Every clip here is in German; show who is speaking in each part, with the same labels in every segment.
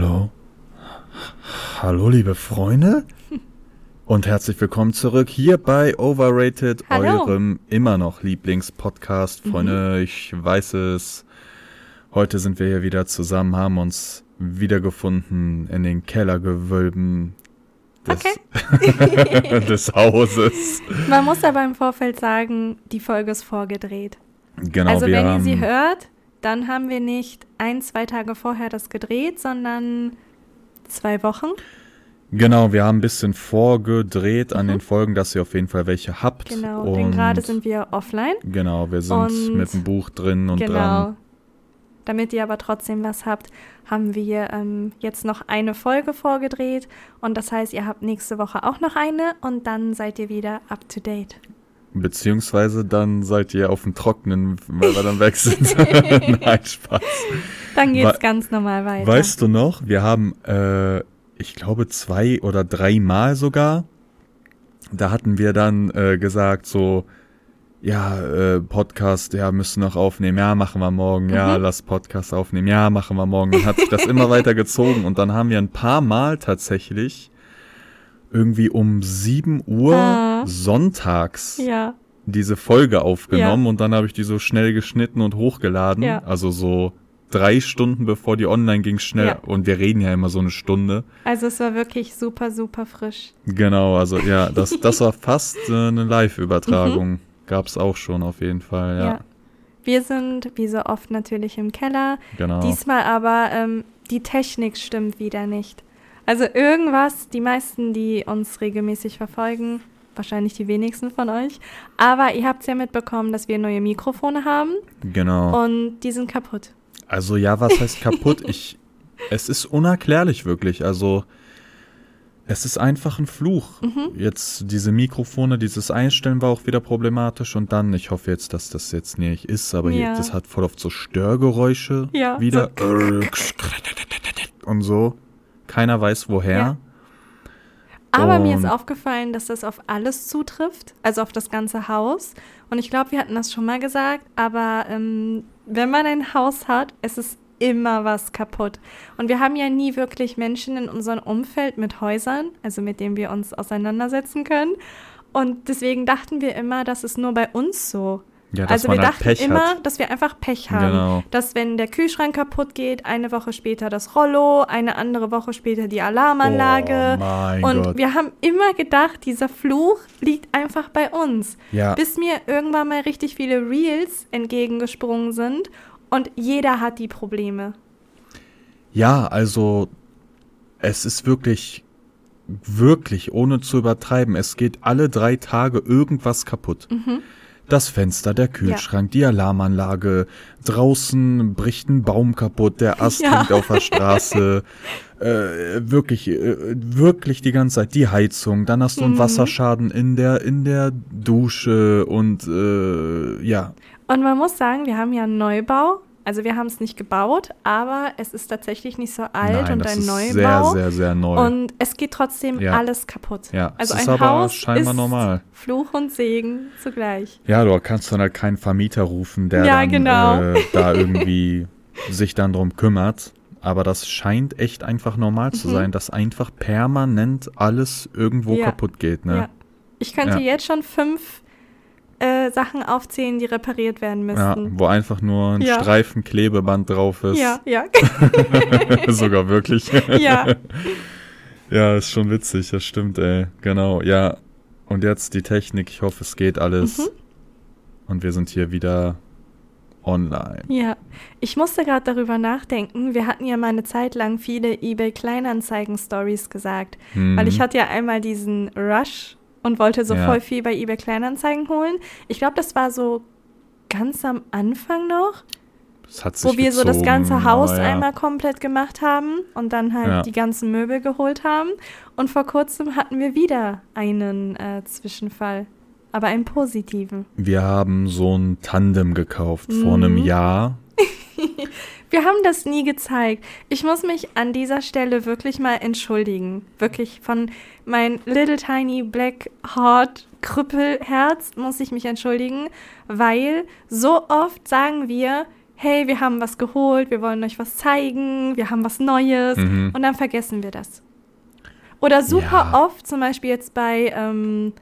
Speaker 1: Hallo. Hallo, liebe Freunde. Und herzlich willkommen zurück hier bei Overrated,
Speaker 2: Hallo.
Speaker 1: eurem immer noch Lieblingspodcast. Freunde, ich weiß es. Heute sind wir hier wieder zusammen, haben uns wiedergefunden in den Kellergewölben des, des Hauses.
Speaker 2: Man muss aber im Vorfeld sagen, die Folge ist vorgedreht.
Speaker 1: Genau,
Speaker 2: also wenn ihr sie hört, dann haben wir nicht ein, zwei Tage vorher das gedreht, sondern zwei Wochen.
Speaker 1: genau, wir haben ein bisschen vorgedreht an den Folgen, dass ihr auf jeden Fall welche habt.
Speaker 2: Mhm. Genau,
Speaker 1: und
Speaker 2: denn gerade sind wir offline.
Speaker 1: Genau, wir sind
Speaker 2: Und-
Speaker 1: mit dem Buch drin und
Speaker 2: genau.
Speaker 1: dran.
Speaker 2: Damit ihr aber trotzdem was habt, haben wir ähm, jetzt noch eine Folge vorgedreht. Und das heißt, ihr habt nächste Woche auch noch eine und dann seid ihr wieder up to date.
Speaker 1: Beziehungsweise dann seid ihr auf dem Trockenen, weil wir dann weg sind. Nein, Spaß.
Speaker 2: Dann geht's
Speaker 1: Wa-
Speaker 2: ganz normal weiter.
Speaker 1: Weißt du noch, wir haben, äh, ich glaube, zwei oder dreimal sogar, da hatten wir dann äh, gesagt, so, ja, äh, Podcast, ja, müssen noch aufnehmen, ja, machen wir morgen, ja,
Speaker 2: Mhm.
Speaker 1: lass Podcast aufnehmen, ja, machen wir morgen. Dann hat sich das immer weiter gezogen und dann haben wir ein paar Mal tatsächlich irgendwie um 7 Uhr
Speaker 2: Ah.
Speaker 1: sonntags
Speaker 2: Ja,
Speaker 1: diese Folge aufgenommen und dann habe ich die so schnell geschnitten und hochgeladen.
Speaker 2: Ja.
Speaker 1: Also so drei Stunden bevor die online ging, schnell.
Speaker 2: Ja.
Speaker 1: Und wir reden ja immer so eine Stunde.
Speaker 2: also es war wirklich super, super frisch.
Speaker 1: Genau, also ja, das, das war fast äh, eine Live-Übertragung.
Speaker 2: Mhm.
Speaker 1: Gab's auch schon auf jeden Fall, ja.
Speaker 2: Ja. Wir sind wie so oft natürlich im Keller.
Speaker 1: Genau.
Speaker 2: Diesmal aber ähm, die Technik stimmt wieder nicht. Also irgendwas, die meisten, die uns regelmäßig verfolgen, wahrscheinlich die wenigsten von euch, aber ihr habt es ja mitbekommen, dass wir neue Mikrofone haben
Speaker 1: Genau.
Speaker 2: und die sind kaputt.
Speaker 1: Also ja, was heißt kaputt? Ich, es ist unerklärlich wirklich. Also es ist einfach ein Fluch.
Speaker 2: Mhm.
Speaker 1: Jetzt diese Mikrofone, dieses Einstellen war auch wieder problematisch und dann, ich hoffe jetzt, dass das jetzt nicht ist, aber hier,
Speaker 2: Ja.
Speaker 1: das hat voll oft so Störgeräusche
Speaker 2: Ja,
Speaker 1: wieder und so. Keiner weiß woher.
Speaker 2: Ja. Aber mir ist
Speaker 1: Und-
Speaker 2: aufgefallen, dass das auf alles zutrifft, also auf das ganze Haus. Und ich glaube, wir hatten das schon mal gesagt, aber ähm, wenn man ein Haus hat, es ist immer was kaputt. Und wir haben ja nie wirklich Menschen in unserem Umfeld mit Häusern, also mit denen wir uns auseinandersetzen können. Und deswegen dachten wir immer, das ist nur bei uns so.
Speaker 1: Ja,
Speaker 2: also wir
Speaker 1: halt
Speaker 2: dachten
Speaker 1: Pech
Speaker 2: immer,
Speaker 1: hat.
Speaker 2: dass wir einfach Pech haben.
Speaker 1: Genau.
Speaker 2: Dass wenn der Kühlschrank kaputt geht, eine Woche später das Rollo, eine andere Woche später die Alarmanlage.
Speaker 1: Oh
Speaker 2: und
Speaker 1: Gott.
Speaker 2: wir haben immer gedacht, dieser Fluch liegt einfach bei uns.
Speaker 1: Ja.
Speaker 2: Bis mir irgendwann mal richtig viele Reels entgegengesprungen sind und jeder hat die Probleme.
Speaker 1: Ja, also es ist wirklich, wirklich, ohne zu übertreiben, es geht alle drei Tage irgendwas kaputt.
Speaker 2: Mhm.
Speaker 1: Das Fenster, der Kühlschrank, die Alarmanlage, draußen bricht ein Baum kaputt, der Ast
Speaker 2: Ja.
Speaker 1: hängt auf der Straße, äh, wirklich, äh, wirklich die ganze Zeit, die Heizung, dann hast du einen
Speaker 2: Mhm.
Speaker 1: Wasserschaden in der, in der Dusche und äh, ja,
Speaker 2: Und man muss sagen, wir haben ja einen Neubau. Also wir haben es nicht gebaut, aber es ist tatsächlich nicht so alt
Speaker 1: nein,
Speaker 2: und
Speaker 1: das
Speaker 2: ein
Speaker 1: ist
Speaker 2: Neubau.
Speaker 1: sehr, sehr, sehr neu.
Speaker 2: Und es geht trotzdem
Speaker 1: Ja.
Speaker 2: alles kaputt.
Speaker 1: Ja,
Speaker 2: also
Speaker 1: es ist
Speaker 2: ein
Speaker 1: aber
Speaker 2: Haus
Speaker 1: scheinbar
Speaker 2: ist
Speaker 1: normal.
Speaker 2: Fluch und Segen zugleich.
Speaker 1: Ja, du kannst dann halt keinen Vermieter rufen, der
Speaker 2: Ja,
Speaker 1: dann
Speaker 2: genau.
Speaker 1: äh, da irgendwie sich dann drum kümmert. Aber das scheint echt einfach normal zu
Speaker 2: Mhm.
Speaker 1: sein, dass einfach permanent alles irgendwo
Speaker 2: Ja.
Speaker 1: kaputt geht, ne?
Speaker 2: Ja. Ich könnte jetzt schon fünf äh, Sachen aufzählen, die repariert werden
Speaker 1: Ja,
Speaker 2: müssten.
Speaker 1: wo einfach nur ein
Speaker 2: Ja.
Speaker 1: Streifen Klebeband drauf ist.
Speaker 2: Ja, ja,
Speaker 1: Sogar wirklich.
Speaker 2: ja.
Speaker 1: ja, ist schon witzig, das stimmt, ey. Genau, ja. Und jetzt die Technik, ich hoffe, es geht alles.
Speaker 2: Mhm.
Speaker 1: Und wir sind hier wieder online.
Speaker 2: Ja, ich musste gerade darüber nachdenken. Wir hatten ja mal eine Zeit lang viele eBay Kleinanzeigen-Stories gesagt,
Speaker 1: Mhm.
Speaker 2: weil ich hatte ja einmal diesen Rush und wollte so
Speaker 1: Ja.
Speaker 2: voll viel bei eBay Kleinanzeigen holen. Ich glaube, das war so ganz am Anfang noch, wo wir so das
Speaker 1: gezogen,
Speaker 2: ganze Haus
Speaker 1: ja.
Speaker 2: einmal komplett gemacht haben und dann halt
Speaker 1: Ja.
Speaker 2: die ganzen Möbel geholt haben. Und vor kurzem hatten wir wieder einen äh, Zwischenfall, aber einen positiven.
Speaker 1: Wir haben so ein Tandem gekauft vor einem
Speaker 2: Mhm.
Speaker 1: Jahr.
Speaker 2: Wir haben das nie gezeigt. Ich muss mich an dieser Stelle wirklich mal entschuldigen. Wirklich von mein little tiny black heart Krüppelherz muss ich mich entschuldigen, weil so oft sagen wir, hey, wir haben was geholt, wir wollen euch was zeigen, wir haben was Neues
Speaker 1: Mhm.
Speaker 2: und dann vergessen wir das. Oder super
Speaker 1: Ja.
Speaker 2: oft, zum Beispiel jetzt bei ähm,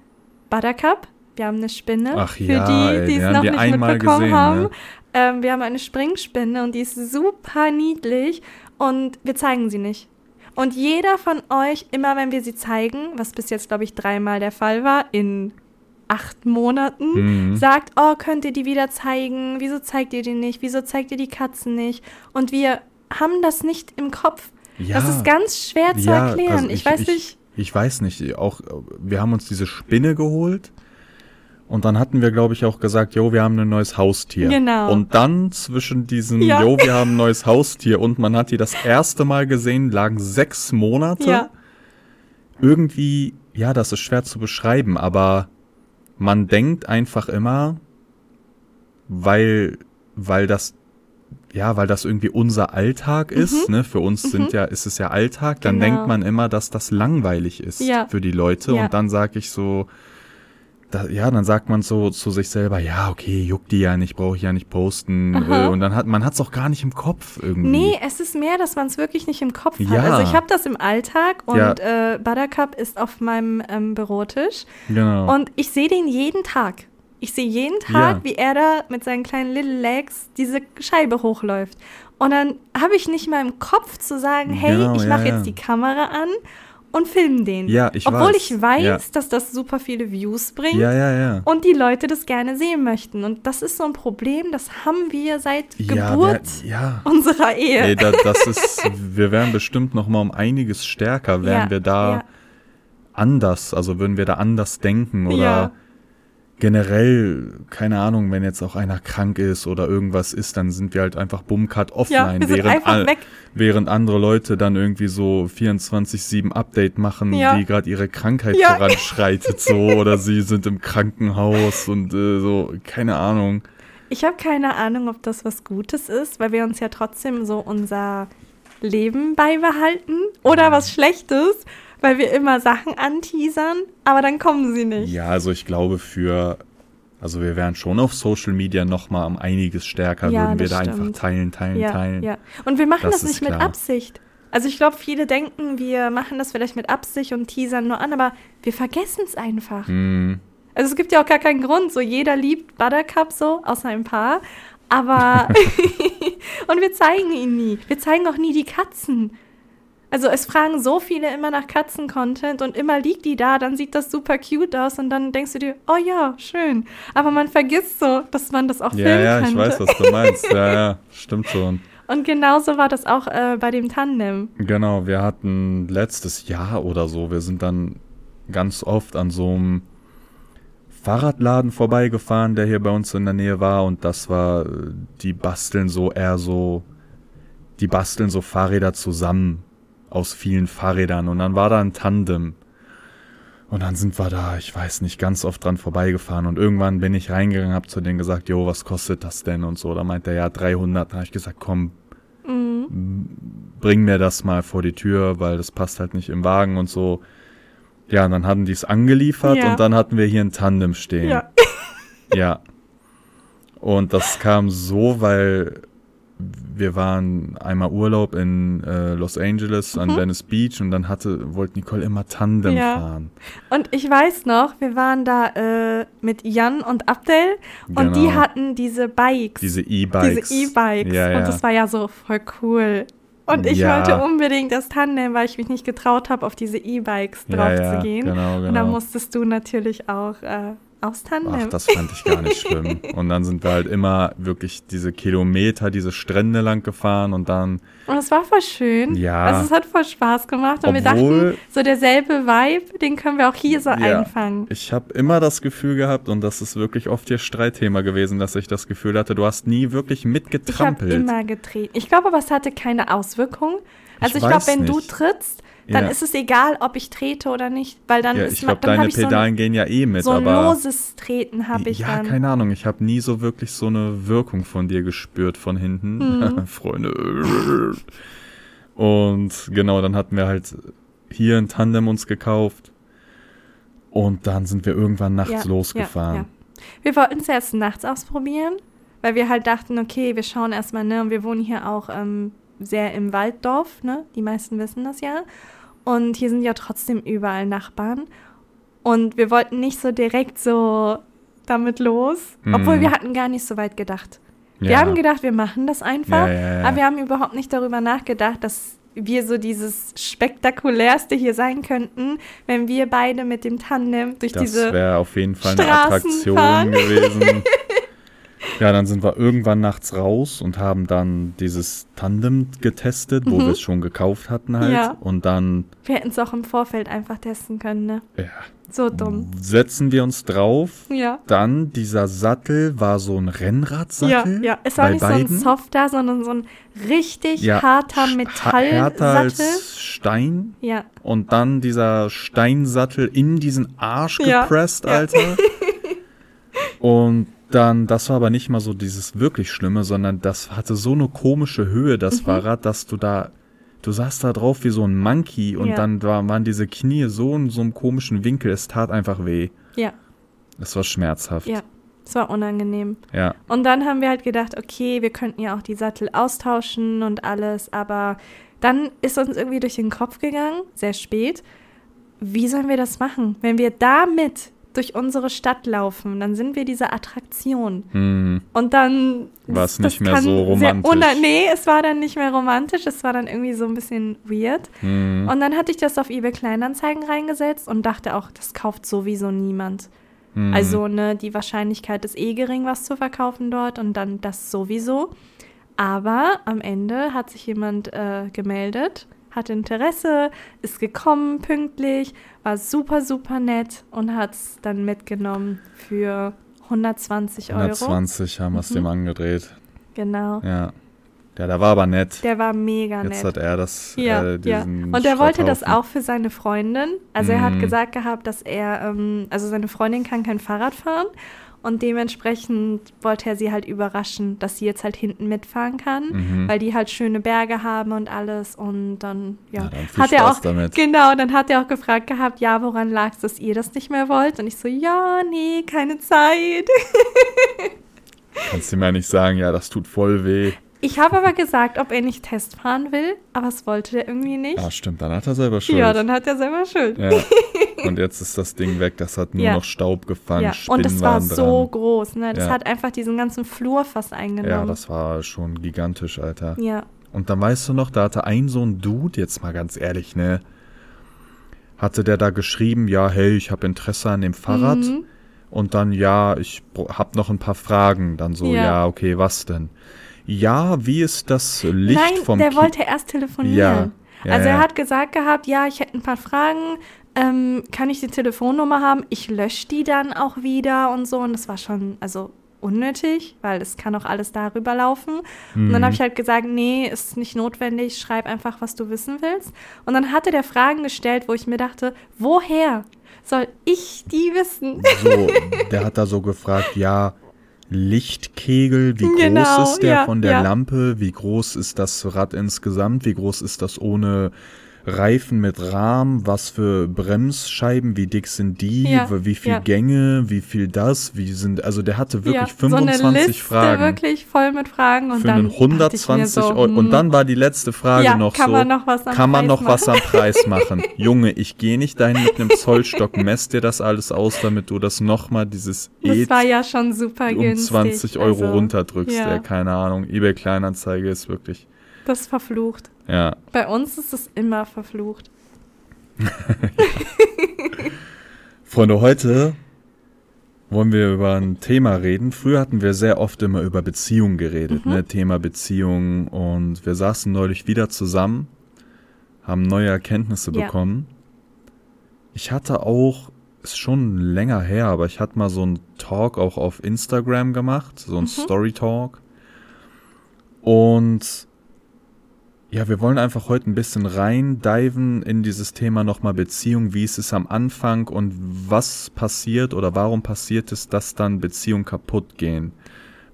Speaker 2: Buttercup, wir haben eine Spinne,
Speaker 1: Ach
Speaker 2: für
Speaker 1: ja,
Speaker 2: die, die es noch nicht mitbekommen
Speaker 1: gesehen,
Speaker 2: haben.
Speaker 1: ne?
Speaker 2: Ähm, wir haben eine Springspinne und die ist super niedlich und wir zeigen sie nicht. Und jeder von euch, immer wenn wir sie zeigen, was bis jetzt, glaube ich, dreimal der Fall war, in acht Monaten,
Speaker 1: Mhm.
Speaker 2: sagt, oh, könnt ihr die wieder zeigen? Wieso zeigt ihr die nicht? Wieso zeigt ihr die Katzen nicht? Und wir haben das nicht im Kopf.
Speaker 1: Ja.
Speaker 2: Das ist ganz schwer zu
Speaker 1: Ja,
Speaker 2: erklären.
Speaker 1: also
Speaker 2: ich, weiß nicht.
Speaker 1: Ich weiß nicht. Auch, wir haben uns diese Spinne geholt. Und dann hatten wir, glaube ich, auch gesagt, jo, wir haben ein neues Haustier.
Speaker 2: Genau.
Speaker 1: Und dann zwischen diesem,
Speaker 2: Ja.
Speaker 1: jo, wir haben ein neues Haustier und man hat die das erste Mal gesehen, lagen sechs Monate.
Speaker 2: Ja.
Speaker 1: Irgendwie, ja, das ist schwer zu beschreiben, aber man denkt einfach immer, weil, weil das, ja, weil das irgendwie unser Alltag ist, ne? Für uns sind ja, ist es ja Alltag, dann
Speaker 2: Mhm. Genau.
Speaker 1: denkt man immer, dass das langweilig ist
Speaker 2: Ja.
Speaker 1: für die Leute. Und dann sage ich so, da, ja, dann sagt man so zu sich selber, ja, okay, juckt die ja nicht, brauche ich ja nicht posten.
Speaker 2: Aha.
Speaker 1: Äh, und dann hat man hat's auch gar nicht im Kopf irgendwie.
Speaker 2: Nee, es ist mehr, dass man es wirklich nicht im Kopf hat.
Speaker 1: Ja.
Speaker 2: Also ich habe das im Alltag und
Speaker 1: Ja.
Speaker 2: äh, Buttercup ist auf meinem ähm, Bürotisch
Speaker 1: Genau.
Speaker 2: und ich sehe den jeden Tag. Ich sehe jeden Tag,
Speaker 1: Ja.
Speaker 2: wie er da mit seinen kleinen Little Legs diese Scheibe hochläuft. Und dann habe ich nicht mal im Kopf zu sagen, hey,
Speaker 1: Genau,
Speaker 2: ich mache jetzt die Kamera an und film den.
Speaker 1: Ja, ich
Speaker 2: Obwohl
Speaker 1: weiß.
Speaker 2: ich weiß,
Speaker 1: Ja.
Speaker 2: dass das super viele Views bringt.
Speaker 1: ja, ja, ja.
Speaker 2: Und die Leute das gerne sehen möchten. Und das ist so ein Problem, das haben wir seit
Speaker 1: ja,
Speaker 2: Geburt
Speaker 1: wir, ja.
Speaker 2: unserer Ehe.
Speaker 1: Ey, da, das ist, wir wären bestimmt noch mal um einiges stärker, wären wir da anders, also würden wir da anders denken oder. Generell, keine Ahnung, wenn jetzt auch einer krank ist oder irgendwas ist, dann sind wir halt einfach
Speaker 2: Ja,
Speaker 1: offline,
Speaker 2: sind
Speaker 1: während, all-
Speaker 2: weg.
Speaker 1: während andere Leute dann irgendwie so 24-7 Update machen,
Speaker 2: Ja.
Speaker 1: wie gerade ihre Krankheit
Speaker 2: Ja.
Speaker 1: voranschreitet so oder sie sind im Krankenhaus und äh, so, keine Ahnung.
Speaker 2: Ich habe keine Ahnung, ob das was Gutes ist, weil wir uns ja trotzdem so unser Leben beibehalten oder was Schlechtes, weil wir immer Sachen anteasern, aber dann kommen sie nicht.
Speaker 1: Ja, also ich glaube für, also wir wären schon auf Social Media noch mal um einiges stärker,
Speaker 2: Ja,
Speaker 1: würden wir da einfach
Speaker 2: stimmt.
Speaker 1: teilen, teilen,
Speaker 2: ja,
Speaker 1: teilen.
Speaker 2: ja. Und wir machen
Speaker 1: Das
Speaker 2: das, nicht mit. Absicht. Also ich glaube, viele denken, wir machen das vielleicht mit Absicht und teasern nur an, aber wir vergessen es einfach.
Speaker 1: Hm,
Speaker 2: Also es gibt ja auch gar keinen Grund. So jeder liebt Buttercup so, außer ein paar. Aber und wir zeigen ihn nie. Wir zeigen auch nie die Katzen. Also es fragen so viele immer nach Katzen-Content und immer liegt die da, dann sieht das super cute aus und dann denkst du dir, oh ja, schön. Aber man vergisst so, dass man das auch
Speaker 1: ja,
Speaker 2: filmen
Speaker 1: ja, ich
Speaker 2: könnte.
Speaker 1: weiß, was du meinst. ja, ja, stimmt schon.
Speaker 2: Und genauso war das auch äh, bei dem Tandem.
Speaker 1: Genau, wir hatten letztes Jahr oder so, wir sind dann ganz oft an so einem Fahrradladen vorbeigefahren, der hier bei uns in der Nähe war und das war, äh, die basteln so eher so, die basteln so Fahrräder zusammen aus vielen Fahrrädern und dann war da ein Tandem. Und dann sind wir da, ich weiß nicht, ganz oft dran vorbeigefahren und irgendwann bin ich reingegangen, hab zu denen gesagt, jo, was kostet das denn und so. Da meint er, ja, 300. Da habe ich gesagt, komm,
Speaker 2: Mhm.
Speaker 1: bring mir das mal vor die Tür, weil das passt halt nicht im Wagen und so. Ja, und dann hatten die es angeliefert
Speaker 2: Ja.
Speaker 1: und dann hatten wir hier ein Tandem stehen.
Speaker 2: Ja.
Speaker 1: Ja. Und das kam so, weil wir waren einmal Urlaub in äh, Los Angeles an Venice Beach und dann hatte, wollte Nicole immer Tandem
Speaker 2: Mhm. Ja.
Speaker 1: fahren.
Speaker 2: Und ich weiß noch, wir waren da äh, mit Jan und Abdel und die
Speaker 1: Genau.
Speaker 2: hatten diese Bikes.
Speaker 1: Diese E-Bikes.
Speaker 2: Diese E-Bikes.
Speaker 1: Ja, ja.
Speaker 2: Und das war ja so voll cool. Und ich
Speaker 1: Ja.
Speaker 2: wollte unbedingt das Tandem, weil ich mich nicht getraut habe, auf diese E-Bikes drauf zu gehen.
Speaker 1: genau,
Speaker 2: Und dann
Speaker 1: genau.
Speaker 2: musstest du natürlich auch äh, aufs Tandem.
Speaker 1: Ach, das fand ich gar nicht schlimm. Und dann sind wir halt immer wirklich diese Kilometer, diese Strände lang gefahren und dann,
Speaker 2: und es war voll schön.
Speaker 1: Ja.
Speaker 2: Also es hat voll Spaß gemacht. Und wir
Speaker 1: Obwohl-
Speaker 2: dachten, so derselbe Vibe, den können wir auch hier so
Speaker 1: Ja.
Speaker 2: einfangen.
Speaker 1: ich habe immer das Gefühl gehabt, und das ist wirklich oft ihr Streitthema gewesen, dass ich das Gefühl hatte, du hast nie wirklich
Speaker 2: Ich habe
Speaker 1: mitgetrampelt.
Speaker 2: immer getreten. Ich glaube aber, es hatte keine Auswirkung. Also
Speaker 1: Ich
Speaker 2: ich, glaube, wenn du
Speaker 1: nicht.
Speaker 2: trittst, dann
Speaker 1: Ja.
Speaker 2: ist es egal, ob ich trete oder nicht. Weil dann
Speaker 1: ja,
Speaker 2: ist
Speaker 1: ich glaube, deine
Speaker 2: ich so ein-
Speaker 1: Pedalen gehen ja eh mit,
Speaker 2: So ein
Speaker 1: aber.
Speaker 2: loses Treten habe ich
Speaker 1: ja,
Speaker 2: dann.
Speaker 1: keine Ahnung, ich habe nie so wirklich so eine Wirkung von dir gespürt von hinten.
Speaker 2: Mhm.
Speaker 1: Freunde. Und genau, dann hatten wir halt hier ein Tandem uns gekauft. Und dann sind wir irgendwann nachts
Speaker 2: Ja,
Speaker 1: losgefahren.
Speaker 2: Ja, ja. Wir wollten es erst nachts ausprobieren, weil weil wir halt dachten, okay, wir schauen erstmal, ne, und wir wohnen hier auch ähm, sehr im Walddorf, ne? Die meisten wissen das ja. Und hier sind ja trotzdem überall Nachbarn. Und wir wollten nicht so direkt so damit los,
Speaker 1: Mhm.
Speaker 2: obwohl wir hatten gar nicht so weit gedacht. Wir
Speaker 1: Ja.
Speaker 2: haben gedacht, wir machen das einfach,
Speaker 1: Ja, ja,
Speaker 2: aber wir haben überhaupt nicht darüber nachgedacht, dass wir so dieses spektakulärste hier sein könnten, wenn wir beide mit dem Tandem durch
Speaker 1: Das
Speaker 2: diese
Speaker 1: wäre auf jeden Fall eine
Speaker 2: Straßen
Speaker 1: Attraktion
Speaker 2: fahren.
Speaker 1: gewesen. ja, dann sind wir irgendwann nachts raus und haben dann dieses Tandem getestet, wo
Speaker 2: Mhm.
Speaker 1: wir es schon gekauft hatten halt.
Speaker 2: Ja.
Speaker 1: Und dann
Speaker 2: Wir hätten es auch im Vorfeld einfach testen können, ne?
Speaker 1: ja,
Speaker 2: So dumm.
Speaker 1: setzen wir uns drauf.
Speaker 2: Ja.
Speaker 1: Dann dieser Sattel war so ein
Speaker 2: Ja,
Speaker 1: Rennradsattel.
Speaker 2: ja. Es war nicht so ein
Speaker 1: beiden.
Speaker 2: softer, sondern so ein richtig
Speaker 1: Ja,
Speaker 2: harter Metallsattel.
Speaker 1: Härter als Stein.
Speaker 2: Ja,
Speaker 1: Und dann dieser Steinsattel in diesen Arsch
Speaker 2: Ja,
Speaker 1: gepresst,
Speaker 2: ja.
Speaker 1: Alter. Und dann, das war aber nicht mal so dieses wirklich Schlimme, sondern das hatte so eine komische Höhe, das
Speaker 2: Mhm.
Speaker 1: Fahrrad, dass du da, du saßt da drauf wie so ein Monkey und
Speaker 2: Ja.
Speaker 1: dann war, waren diese Knie so in so einem komischen Winkel, es tat einfach weh.
Speaker 2: ja,
Speaker 1: Es war schmerzhaft.
Speaker 2: ja. Es war unangenehm.
Speaker 1: Ja.
Speaker 2: Und dann haben wir halt gedacht, okay, wir könnten ja auch die Sattel austauschen und alles, aber dann ist uns irgendwie durch den Kopf gegangen, sehr spät, wie sollen wir das machen? Wenn wir damit durch unsere Stadt laufen, dann sind wir diese Attraktion.
Speaker 1: Hm.
Speaker 2: Und dann.
Speaker 1: War's
Speaker 2: das
Speaker 1: nicht mehr so romantisch.
Speaker 2: nee, es war dann nicht mehr romantisch, es war dann irgendwie so ein bisschen weird.
Speaker 1: Hm.
Speaker 2: Und dann hatte ich das auf eBay Kleinanzeigen reingesetzt und dachte auch, das kauft sowieso niemand.
Speaker 1: Hm.
Speaker 2: Also, ne, die Wahrscheinlichkeit ist eh gering, was zu verkaufen dort und dann das sowieso. Aber am Ende hat sich jemand äh, gemeldet, hatte Interesse, ist gekommen pünktlich, war super, super nett und hat es dann mitgenommen für 120 Euro.
Speaker 1: 120 haben wir es
Speaker 2: Mhm.
Speaker 1: dem angedreht.
Speaker 2: Genau.
Speaker 1: Ja. Ja, der war aber nett.
Speaker 2: Der war mega
Speaker 1: Jetzt
Speaker 2: nett.
Speaker 1: hat er das,
Speaker 2: Ja,
Speaker 1: äh,
Speaker 2: ja. Und er wollte das auch für seine Freundin. Also er hat
Speaker 1: Mhm.
Speaker 2: gesagt gehabt, dass er, ähm, also seine Freundin kann kein Fahrrad fahren und dementsprechend wollte er sie halt überraschen, dass sie jetzt halt hinten mitfahren kann,
Speaker 1: Mhm.
Speaker 2: weil die halt schöne Berge haben und alles und dann, ja,
Speaker 1: Ja, dann
Speaker 2: hat er
Speaker 1: Spaß
Speaker 2: auch,
Speaker 1: damit.
Speaker 2: genau, dann hat er auch gefragt gehabt, ja, woran lag es, dass ihr das nicht mehr wollt? Und ich so, ja, nee, keine Zeit.
Speaker 1: Kannst du mir nicht sagen, ja, das tut voll weh.
Speaker 2: Ich habe aber gesagt, ob er nicht Test fahren will, aber es wollte er irgendwie nicht.
Speaker 1: Ja, stimmt, dann hat er selber Schuld.
Speaker 2: Ja, dann hat er selber Schuld.
Speaker 1: Ja. Und jetzt ist das Ding weg, das hat nur
Speaker 2: Ja.
Speaker 1: noch Staub gefangen,
Speaker 2: Ja,
Speaker 1: Spinnen
Speaker 2: und das war so groß, ne? Das
Speaker 1: Ja.
Speaker 2: hat einfach diesen ganzen Flur fast eingenommen.
Speaker 1: Ja, das war schon gigantisch, Alter.
Speaker 2: ja.
Speaker 1: Und dann weißt du noch, da hatte ein so ein Dude, jetzt mal ganz ehrlich, ne, hatte der da geschrieben, ja, hey, ich habe Interesse an dem Fahrrad.
Speaker 2: Mhm.
Speaker 1: Und dann, ja, ich br- hab noch ein paar Fragen. Dann so,
Speaker 2: ja,
Speaker 1: okay, was denn? Ja, wie ist das Licht
Speaker 2: Nein,
Speaker 1: vom
Speaker 2: der
Speaker 1: Ki-
Speaker 2: wollte erst telefonieren.
Speaker 1: Ja, ja,
Speaker 2: also er hat gesagt gehabt, ja, ich hätte ein paar Fragen. Ähm, kann ich die Telefonnummer haben? Ich lösche die dann auch wieder und so. Und das war schon, also unnötig, weil es kann auch alles darüber laufen. Und dann
Speaker 1: Mhm.
Speaker 2: habe ich halt gesagt, nee, ist nicht notwendig, schreib einfach, was du wissen willst. Und dann hatte der Fragen gestellt, wo ich mir dachte, woher soll ich die wissen?
Speaker 1: So, der hat da so gefragt, ja, Lichtkegel, wie
Speaker 2: Genau,
Speaker 1: groß ist der
Speaker 2: ja,
Speaker 1: von der
Speaker 2: ja.
Speaker 1: Lampe, wie groß ist das Rad insgesamt, wie groß ist das ohne Reifen mit Rahmen, was für Bremsscheiben, wie dick sind die,
Speaker 2: Ja,
Speaker 1: wie viel
Speaker 2: ja.
Speaker 1: Gänge, wie viel das, wie sind, also der hatte wirklich
Speaker 2: ja,
Speaker 1: 25
Speaker 2: so eine Liste
Speaker 1: Fragen.
Speaker 2: wirklich voll mit Fragen und
Speaker 1: für
Speaker 2: dann
Speaker 1: einen
Speaker 2: dachte ich mir
Speaker 1: 120
Speaker 2: so,
Speaker 1: Euro. Und
Speaker 2: hm,
Speaker 1: dann war die letzte Frage noch
Speaker 2: kann
Speaker 1: so,
Speaker 2: man noch was am
Speaker 1: kann man
Speaker 2: Preis
Speaker 1: noch was
Speaker 2: machen?
Speaker 1: am Preis machen? Junge, ich gehe nicht dahin mit einem Zollstock, mess dir das alles aus, damit du das nochmal, dieses
Speaker 2: Das
Speaker 1: E
Speaker 2: war ja schon super
Speaker 1: um
Speaker 2: günstig.
Speaker 1: 20 Euro
Speaker 2: also,
Speaker 1: runterdrückst.
Speaker 2: ja.
Speaker 1: Ja. keine Ahnung. eBay Kleinanzeige ist wirklich,
Speaker 2: Das ist verflucht.
Speaker 1: ja.
Speaker 2: Bei uns ist es immer verflucht.
Speaker 1: Freunde, heute wollen wir über ein Thema reden. Früher hatten wir sehr oft immer über Beziehungen geredet,
Speaker 2: Mhm.
Speaker 1: ne? Thema Beziehungen. Und wir saßen neulich wieder zusammen, haben neue Erkenntnisse
Speaker 2: Ja.
Speaker 1: bekommen. Ich hatte auch, ist schon länger her, aber ich hatte mal so einen Talk auch auf Instagram gemacht, so ein
Speaker 2: Mhm.
Speaker 1: Story Talk. Und ja, wir wollen einfach heute ein bisschen rein diven in dieses Thema nochmal Beziehung. Wie ist es am Anfang und was passiert oder warum passiert es, dass dann Beziehungen kaputt gehen?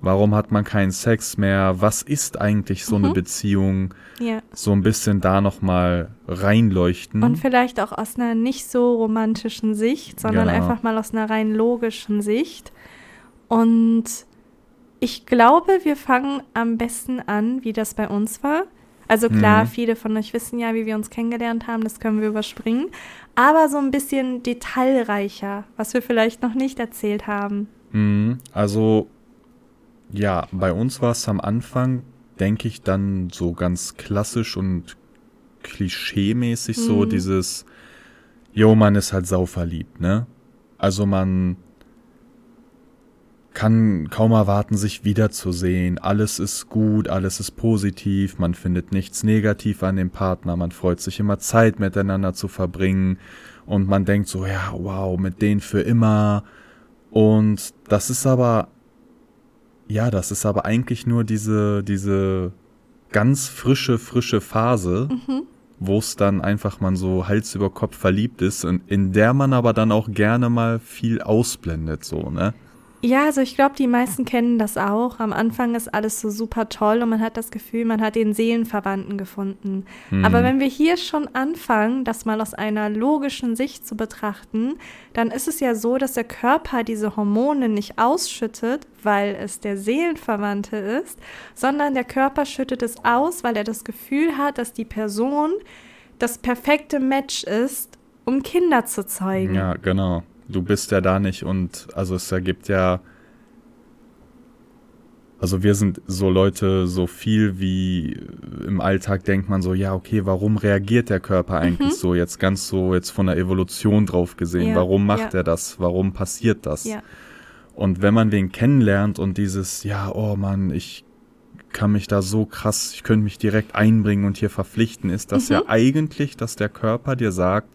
Speaker 1: Warum hat man keinen Sex mehr? Was ist eigentlich so eine
Speaker 2: Mhm.
Speaker 1: Beziehung?
Speaker 2: Ja.
Speaker 1: So ein bisschen da nochmal reinleuchten.
Speaker 2: Und vielleicht auch aus einer nicht so romantischen Sicht, sondern
Speaker 1: Genau.
Speaker 2: einfach mal aus einer rein logischen Sicht. Und ich glaube, wir fangen am besten an, wie das bei uns war. Also klar,
Speaker 1: Mhm.
Speaker 2: viele von euch wissen ja, wie wir uns kennengelernt haben, das können wir überspringen. Aber so ein bisschen detailreicher, was wir vielleicht noch nicht erzählt haben.
Speaker 1: Mhm. Also, ja, bei uns war es am Anfang, denke ich, dann so ganz klassisch und klischeemäßig so
Speaker 2: Mhm.
Speaker 1: dieses, jo, man ist halt sauverliebt, ne? Also man kann kaum erwarten, sich wiederzusehen. Alles ist gut, alles ist positiv, man findet nichts negativ an dem Partner, man freut sich immer Zeit miteinander zu verbringen und man denkt so, ja, wow, mit denen für immer. Und das ist aber, ja, das ist aber eigentlich nur diese, diese ganz frische, frische Phase, wo es dann einfach man so Hals über Kopf verliebt ist und in der man aber dann auch gerne mal viel ausblendet, so, ne?
Speaker 2: Ja, also ich glaube, die meisten kennen das auch. Am Anfang ist alles so super toll und man hat das Gefühl, man hat den Seelenverwandten gefunden.
Speaker 1: Mhm.
Speaker 2: Aber wenn wir hier schon anfangen, das mal aus einer logischen Sicht zu betrachten, dann ist es ja so, dass der Körper diese Hormone nicht ausschüttet, weil es der Seelenverwandte ist, sondern der Körper schüttet es aus, weil er das Gefühl hat, dass die Person das perfekte Match ist, um Kinder zu zeugen.
Speaker 1: Ja, genau. Du bist ja da nicht und also es ergibt ja. Also wir sind so Leute, so viel wie im Alltag denkt man so, ja, okay, warum reagiert der Körper eigentlich so jetzt ganz so jetzt von der Evolution drauf gesehen?
Speaker 2: Mhm. Ja,
Speaker 1: warum macht
Speaker 2: ja.
Speaker 1: er das? Warum passiert das?
Speaker 2: Ja.
Speaker 1: Und wenn man den kennenlernt und dieses, ja, oh Mann, ich kann mich da so krass, ich könnte mich direkt einbringen und hier verpflichten, ist das
Speaker 2: Mhm.
Speaker 1: ja eigentlich, dass der Körper dir sagt,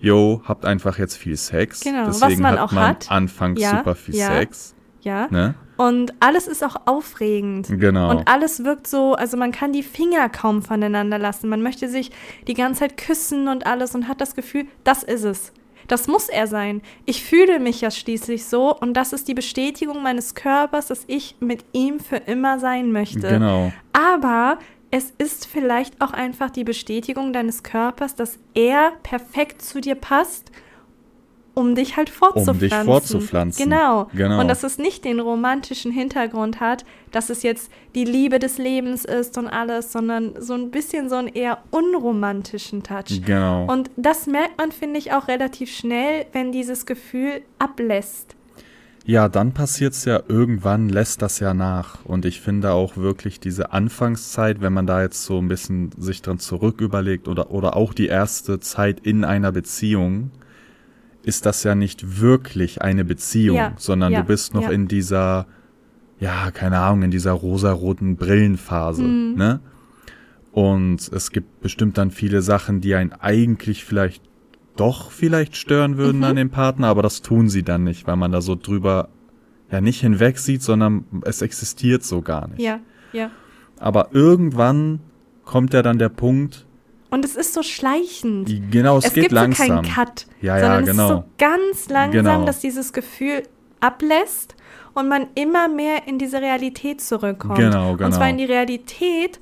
Speaker 1: yo, habt einfach jetzt viel Sex.
Speaker 2: Genau, was
Speaker 1: Deswegen
Speaker 2: man
Speaker 1: hat
Speaker 2: auch
Speaker 1: man
Speaker 2: hat.
Speaker 1: anfangs
Speaker 2: Ja,
Speaker 1: super viel
Speaker 2: ja.
Speaker 1: Sex.
Speaker 2: Ja.
Speaker 1: Ne?
Speaker 2: Und alles ist auch aufregend.
Speaker 1: Genau.
Speaker 2: Und alles wirkt so, also man kann die Finger kaum voneinander lassen. Man möchte sich die ganze Zeit küssen und alles und hat das Gefühl, das ist es. Das muss er sein. Ich fühle mich ja schließlich so und das ist die Bestätigung meines Körpers, dass ich mit ihm für immer sein möchte.
Speaker 1: Genau.
Speaker 2: Aber es ist vielleicht auch einfach die Bestätigung deines Körpers, dass er perfekt zu dir passt, um dich halt fortzupflanzen.
Speaker 1: dich fortzupflanzen.
Speaker 2: Genau.
Speaker 1: Genau.
Speaker 2: Und dass es nicht den romantischen Hintergrund hat, dass es jetzt die Liebe des Lebens ist und alles, sondern so ein bisschen so einen eher unromantischen Touch.
Speaker 1: Genau.
Speaker 2: Und das merkt man, finde ich, auch relativ schnell, wenn dieses Gefühl ablässt.
Speaker 1: Ja, dann passiert's ja irgendwann, lässt das ja nach. Und ich finde auch wirklich diese Anfangszeit, wenn man da jetzt so ein bisschen sich dran zurück überlegt oder, oder auch die erste Zeit in einer Beziehung, ist das ja nicht wirklich eine Beziehung,
Speaker 2: Ja,
Speaker 1: sondern
Speaker 2: ja,
Speaker 1: du bist noch
Speaker 2: ja.
Speaker 1: in dieser, ja, keine Ahnung, in dieser rosaroten Brillenphase,
Speaker 2: Mhm.
Speaker 1: ne? Und es gibt bestimmt dann viele Sachen, die einen eigentlich vielleicht doch vielleicht stören würden
Speaker 2: Mhm.
Speaker 1: an dem Partner, aber das tun sie dann nicht, weil man da so drüber ja nicht hinweg sieht, sondern es existiert so gar nicht.
Speaker 2: Ja, ja.
Speaker 1: Aber irgendwann kommt ja dann der Punkt,
Speaker 2: Und es ist so schleichend.
Speaker 1: genau, es,
Speaker 2: es
Speaker 1: geht
Speaker 2: gibt
Speaker 1: langsam.
Speaker 2: so keinen Cut,
Speaker 1: Ja, ja,
Speaker 2: sondern
Speaker 1: genau.
Speaker 2: es ist so ganz langsam,
Speaker 1: Genau.
Speaker 2: dass dieses Gefühl ablässt und man immer mehr in diese Realität zurückkommt.
Speaker 1: Genau,
Speaker 2: Und
Speaker 1: genau.
Speaker 2: zwar in die Realität,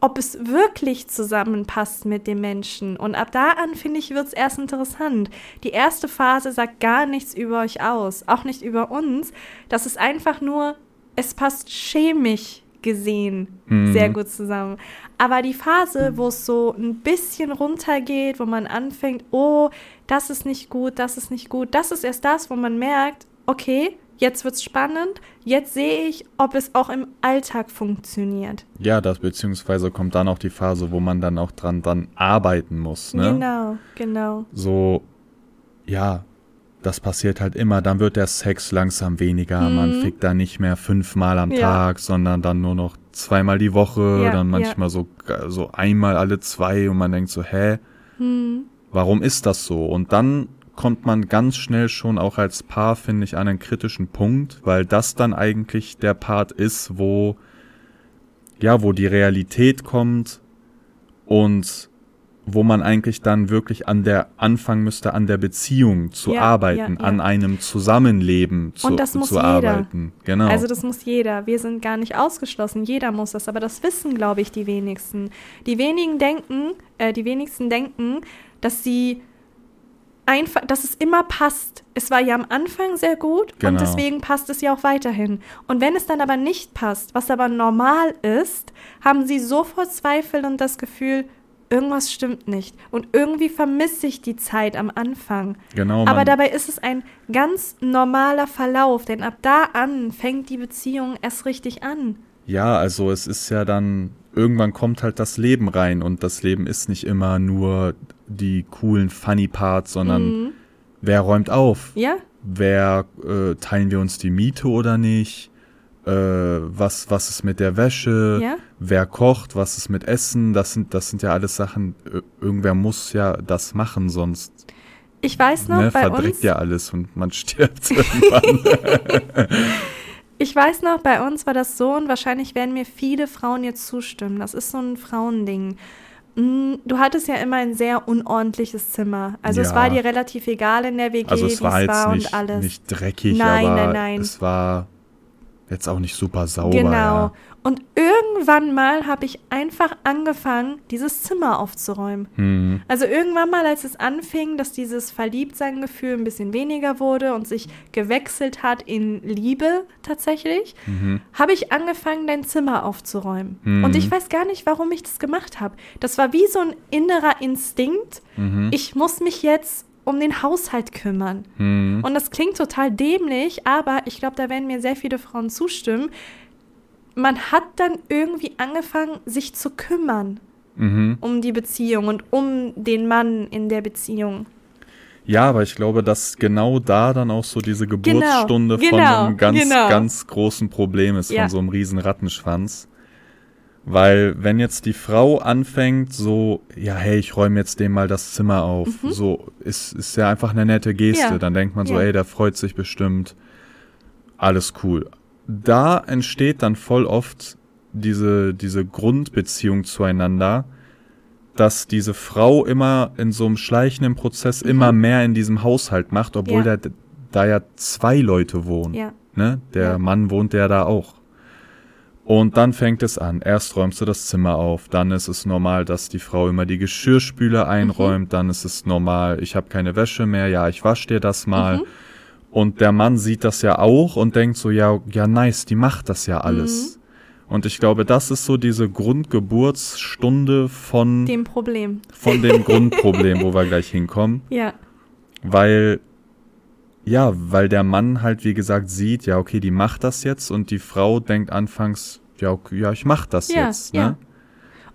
Speaker 2: ob es wirklich zusammenpasst mit dem Menschen. Und ab da an, finde ich, wird es erst interessant. Die erste Phase sagt gar nichts über euch aus, auch nicht über uns. Das ist einfach nur, es passt chemisch gesehen
Speaker 1: Mhm.
Speaker 2: sehr gut zusammen. Aber die Phase, wo es so ein bisschen runtergeht, wo man anfängt, oh, das ist nicht gut, das ist nicht gut, das ist erst das, wo man merkt, okay, jetzt wird's spannend, jetzt sehe ich, ob es auch im Alltag funktioniert.
Speaker 1: Ja, das beziehungsweise kommt dann auch die Phase, wo man dann auch dran dann arbeiten muss, ne?
Speaker 2: Genau, genau.
Speaker 1: So, ja, das passiert halt immer. Dann wird der Sex langsam weniger. Man fickt da nicht mehr fünfmal am
Speaker 2: Mhm. Ja.
Speaker 1: Tag, sondern dann nur noch zweimal die Woche,
Speaker 2: Ja,
Speaker 1: dann
Speaker 2: ja.
Speaker 1: manchmal so, so einmal alle zwei und man denkt so, hä,
Speaker 2: Hm.
Speaker 1: warum ist das so? Und dann kommt man ganz schnell schon auch als Paar, finde ich, an einen kritischen Punkt, weil das dann eigentlich der Part ist, wo, ja, wo die Realität kommt und wo man eigentlich dann wirklich an der anfangen müsste, an der Beziehung zu
Speaker 2: Ja,
Speaker 1: arbeiten,
Speaker 2: ja, ja.
Speaker 1: an einem Zusammenleben zu,
Speaker 2: Und das muss
Speaker 1: zu
Speaker 2: jeder.
Speaker 1: arbeiten. Genau.
Speaker 2: Also das muss jeder. Wir sind gar nicht ausgeschlossen. Jeder muss das. Aber das wissen, glaube ich, die wenigsten. Die wenigen denken, äh, die wenigsten denken, dass sie einfach, dass es immer passt. Es war ja am Anfang sehr gut
Speaker 1: Genau.
Speaker 2: und deswegen passt es ja auch weiterhin. Und wenn es dann aber nicht passt, was aber normal ist, haben sie sofort Zweifel und das Gefühl, irgendwas stimmt nicht. Und irgendwie vermisse ich die Zeit am Anfang.
Speaker 1: Genau,
Speaker 2: aber
Speaker 1: man-
Speaker 2: dabei ist es ein ganz normaler Verlauf, denn ab da an fängt die Beziehung erst richtig an.
Speaker 1: Ja, also es ist ja dann, irgendwann kommt halt das Leben rein und das Leben ist nicht immer nur die coolen Funny Parts, sondern
Speaker 2: Mhm.
Speaker 1: wer räumt auf?
Speaker 2: Ja?
Speaker 1: Wer äh, teilen wir uns die Miete oder nicht? Äh, was, was ist mit der Wäsche?
Speaker 2: Ja?
Speaker 1: Wer kocht? Was ist mit Essen? Das sind, das sind ja alles Sachen, äh, irgendwer muss ja das machen, sonst
Speaker 2: Ich weiß noch,
Speaker 1: ne,
Speaker 2: bei
Speaker 1: verdreckt
Speaker 2: uns,
Speaker 1: ja alles und man stirbt irgendwann.
Speaker 2: ich weiß noch, bei uns war das so und wahrscheinlich werden mir viele Frauen jetzt zustimmen. Das ist so ein Frauending. Mm, Du hattest ja immer ein sehr unordentliches Zimmer. Also es
Speaker 1: Ja.
Speaker 2: war dir relativ egal in der WG,
Speaker 1: Also
Speaker 2: wie
Speaker 1: es war
Speaker 2: es
Speaker 1: jetzt
Speaker 2: war
Speaker 1: nicht,
Speaker 2: und alles.
Speaker 1: nicht dreckig,
Speaker 2: Nein,
Speaker 1: aber
Speaker 2: nein, nein.
Speaker 1: es war jetzt auch nicht super sauber.
Speaker 2: Genau.
Speaker 1: Ja.
Speaker 2: Und irgendwann mal habe ich einfach angefangen, dieses Zimmer aufzuräumen.
Speaker 1: Hm.
Speaker 2: Also irgendwann mal, als es anfing, dass dieses Verliebtsein-Gefühl ein bisschen weniger wurde und sich gewechselt hat in Liebe tatsächlich,
Speaker 1: Mhm.
Speaker 2: habe ich angefangen, dein Zimmer aufzuräumen.
Speaker 1: Mhm.
Speaker 2: Und ich weiß gar nicht, warum ich das gemacht habe. Das war wie so ein innerer Instinkt.
Speaker 1: Mhm.
Speaker 2: Ich muss mich jetzt um den Haushalt kümmern.
Speaker 1: Hm.
Speaker 2: Und das klingt total dämlich, aber ich glaube, da werden mir sehr viele Frauen zustimmen. Man hat dann irgendwie angefangen, sich zu kümmern
Speaker 1: Mhm.
Speaker 2: um die Beziehung und um den Mann in der Beziehung.
Speaker 1: Ja, aber ich glaube, dass genau da dann auch so diese Geburtsstunde von
Speaker 2: genau,
Speaker 1: einem ganz,
Speaker 2: genau.
Speaker 1: ganz großen Problem ist,
Speaker 2: Ja.
Speaker 1: von so einem riesen Rattenschwanz. Weil wenn jetzt die Frau anfängt, so, ja, hey, ich räume jetzt dem mal das Zimmer auf, so ist, ist ja einfach eine nette Geste.
Speaker 2: Mhm. Ja.
Speaker 1: Dann denkt man so,
Speaker 2: Ja.
Speaker 1: ey, der freut sich bestimmt. Alles cool. Da entsteht dann voll oft diese, diese Grundbeziehung zueinander, dass diese Frau immer in so einem schleichenden Prozess immer mehr in diesem Haushalt macht, obwohl
Speaker 2: Mhm. Ja.
Speaker 1: da, da ja zwei Leute wohnen.
Speaker 2: Ja.
Speaker 1: Ne? Der. Mann wohnt ja da auch. Und dann fängt es an. Erst räumst du das Zimmer auf, dann ist es normal, dass die Frau immer die Geschirrspüle einräumt, dann ist es normal, ich habe keine Wäsche mehr, ja, ich wasche dir das mal. Und der Mann sieht das ja auch und denkt so, ja, ja, nice, die macht das ja alles. Und ich glaube, das ist so diese Grundgeburtsstunde von,
Speaker 2: Dem Problem.
Speaker 1: von dem Grundproblem, wo wir gleich hinkommen.
Speaker 2: Ja.
Speaker 1: Weil, ja, weil der Mann halt, wie gesagt, sieht, ja, okay, die macht das jetzt und die Frau denkt anfangs, ja, okay, ja, ich mach das
Speaker 2: Ja,
Speaker 1: jetzt,
Speaker 2: ja.
Speaker 1: ne?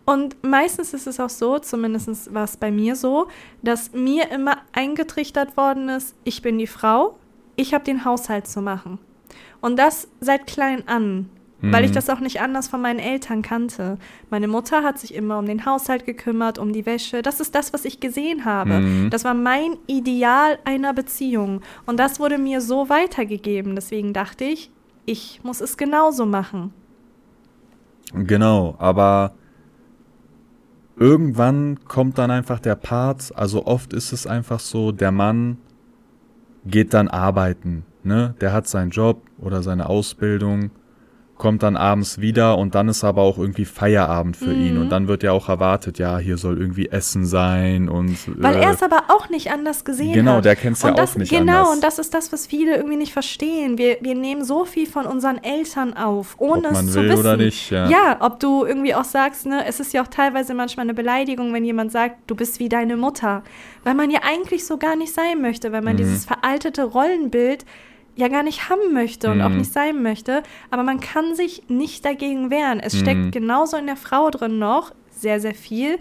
Speaker 2: Und meistens ist es auch so, zumindest war es bei mir so, dass mir immer eingetrichtert worden ist, ich bin die Frau, ich habe den Haushalt zu machen. Und das seit klein an, weil ich
Speaker 1: Mhm.
Speaker 2: das auch nicht anders von meinen Eltern kannte. Meine Mutter hat sich immer um den Haushalt gekümmert, um die Wäsche. Das ist das, was ich gesehen habe.
Speaker 1: Mhm.
Speaker 2: Das war mein Ideal einer Beziehung. Und das wurde mir so weitergegeben. Deswegen dachte ich, ich muss es genauso machen.
Speaker 1: Genau, aber irgendwann kommt dann einfach der Part, also oft ist es einfach so, der Mann geht dann arbeiten, ne? Der hat seinen Job oder seine Ausbildung, kommt dann abends wieder und dann ist aber auch irgendwie Feierabend für ihn
Speaker 2: Mhm.
Speaker 1: und dann wird ja auch erwartet, ja, hier soll irgendwie Essen sein und
Speaker 2: Weil
Speaker 1: äh,
Speaker 2: er es aber auch nicht anders gesehen
Speaker 1: Genau,
Speaker 2: hat.
Speaker 1: der kennt's ja
Speaker 2: und das,
Speaker 1: auch nicht
Speaker 2: Genau,
Speaker 1: anders.
Speaker 2: und das ist das, was viele irgendwie nicht verstehen. Wir, wir nehmen so viel von unseren Eltern auf, ohne
Speaker 1: ob man
Speaker 2: es zu
Speaker 1: will
Speaker 2: wissen.
Speaker 1: oder nicht, ja.
Speaker 2: Ja, ob du irgendwie auch sagst, ne, es ist ja auch teilweise manchmal eine Beleidigung, wenn jemand sagt, du bist wie deine Mutter. Weil man ja eigentlich so gar nicht sein möchte, weil man
Speaker 1: Mhm.
Speaker 2: dieses veraltete Rollenbild ja gar nicht haben möchte und auch
Speaker 1: Mhm.
Speaker 2: nicht sein möchte. Aber man kann sich nicht dagegen wehren. Es
Speaker 1: Mhm.
Speaker 2: steckt genauso in der Frau drin noch, sehr, sehr viel,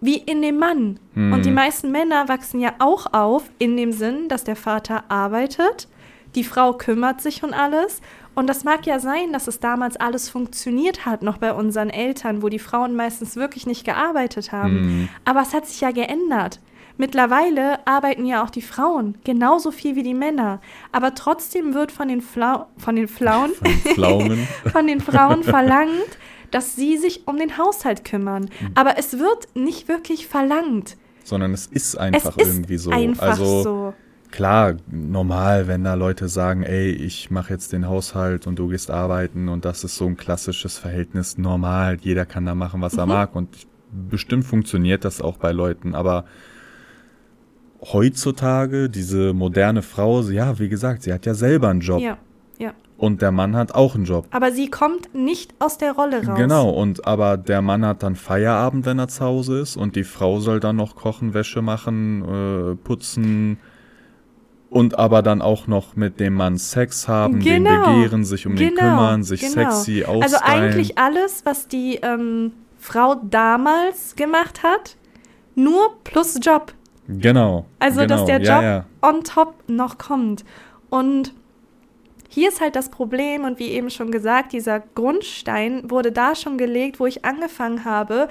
Speaker 2: wie in dem Mann.
Speaker 1: Mhm.
Speaker 2: Und die meisten Männer wachsen ja auch auf in dem Sinn, dass der Vater arbeitet, die Frau kümmert sich und alles. Und das mag ja sein, dass es damals alles funktioniert hat, noch bei unseren Eltern, wo die Frauen meistens wirklich nicht gearbeitet haben.
Speaker 1: Mhm.
Speaker 2: Aber es hat sich ja geändert. Mittlerweile arbeiten ja auch die Frauen genauso viel wie die Männer. Aber trotzdem wird von den, Flau von den Flauen,
Speaker 1: Von
Speaker 2: von den Frauen verlangt, dass sie sich um den Haushalt kümmern.
Speaker 1: Mhm.
Speaker 2: Aber es wird nicht wirklich verlangt.
Speaker 1: sondern es ist
Speaker 2: Es
Speaker 1: einfach
Speaker 2: ist
Speaker 1: irgendwie so.
Speaker 2: einfach
Speaker 1: also
Speaker 2: so.
Speaker 1: klar, normal, wenn da Leute sagen, ey, ich mache jetzt den Haushalt und du gehst arbeiten und das ist so ein klassisches Verhältnis, normal, jeder kann da machen, was er
Speaker 2: Mhm.
Speaker 1: mag und bestimmt funktioniert das auch bei Leuten, aber heutzutage, diese moderne Frau, ja, wie gesagt, sie hat ja selber einen Job.
Speaker 2: Ja, ja.
Speaker 1: Und der Mann hat auch einen Job.
Speaker 2: Aber sie kommt nicht aus der Rolle raus.
Speaker 1: Genau, und aber der Mann hat dann Feierabend, wenn er zu Hause ist, und die Frau soll dann noch kochen, Wäsche machen, äh, putzen und aber dann auch noch mit dem Mann Sex haben,
Speaker 2: Genau.
Speaker 1: den begehren, sich um den
Speaker 2: Genau,
Speaker 1: kümmern, sich
Speaker 2: genau.
Speaker 1: sexy ausstylen.
Speaker 2: Also eigentlich alles, was die ähm, Frau damals gemacht hat, nur plus Job.
Speaker 1: Genau.
Speaker 2: Also,
Speaker 1: genau,
Speaker 2: dass der
Speaker 1: ja,
Speaker 2: Job
Speaker 1: ja.
Speaker 2: on top noch kommt. Und hier ist halt das Problem, und wie eben schon gesagt, dieser Grundstein wurde da schon gelegt, wo ich angefangen habe,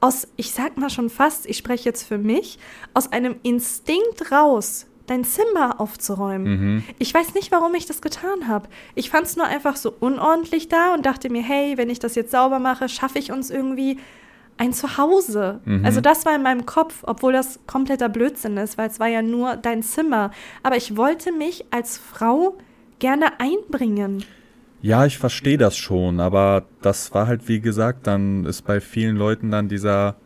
Speaker 2: aus, ich sag mal schon fast, ich spreche jetzt für mich, aus einem Instinkt raus, dein Zimmer aufzuräumen.
Speaker 1: Mhm.
Speaker 2: Ich weiß nicht, warum ich das getan habe. Ich fand es nur einfach so unordentlich da und dachte mir, hey, wenn ich das jetzt sauber mache, schaffe ich uns irgendwie ein Zuhause.
Speaker 1: Mhm.
Speaker 2: Also das war in meinem Kopf, obwohl das kompletter Blödsinn ist, weil es war ja nur dein Zimmer. Aber ich wollte mich als Frau gerne einbringen.
Speaker 1: Ja, ich verstehe das schon, aber das war halt, wie gesagt, dann ist bei vielen Leuten dann dieser,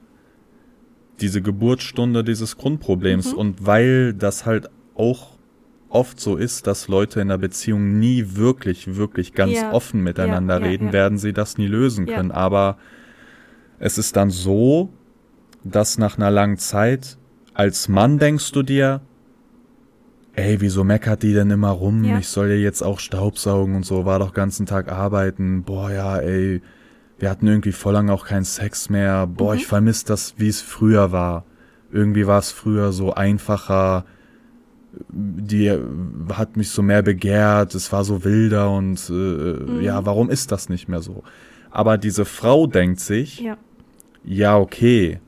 Speaker 1: diese Geburtsstunde dieses Grundproblems.
Speaker 2: Mhm.
Speaker 1: Und weil das halt auch oft so ist, dass Leute in der Beziehung nie wirklich, wirklich ganz
Speaker 2: Ja.
Speaker 1: offen miteinander
Speaker 2: Ja, ja,
Speaker 1: reden, werden sie das nie lösen können. Aber es ist dann so, dass nach einer langen Zeit als Mann denkst du dir, ey, wieso meckert die denn immer rum?
Speaker 2: Ja.
Speaker 1: Ich soll ja jetzt auch Staubsaugen und so, war doch ganzen Tag arbeiten. Boah, ja, ey, wir hatten irgendwie voll lange auch keinen Sex mehr. Boah,
Speaker 2: Mhm.
Speaker 1: ich vermisse das, wie es früher war. Irgendwie war es früher so einfacher. Die hat mich so mehr begehrt, es war so wilder und äh,
Speaker 2: Mhm.
Speaker 1: ja, warum ist das nicht mehr so? Aber diese Frau denkt sich,
Speaker 2: Ja.
Speaker 1: Ja, okay,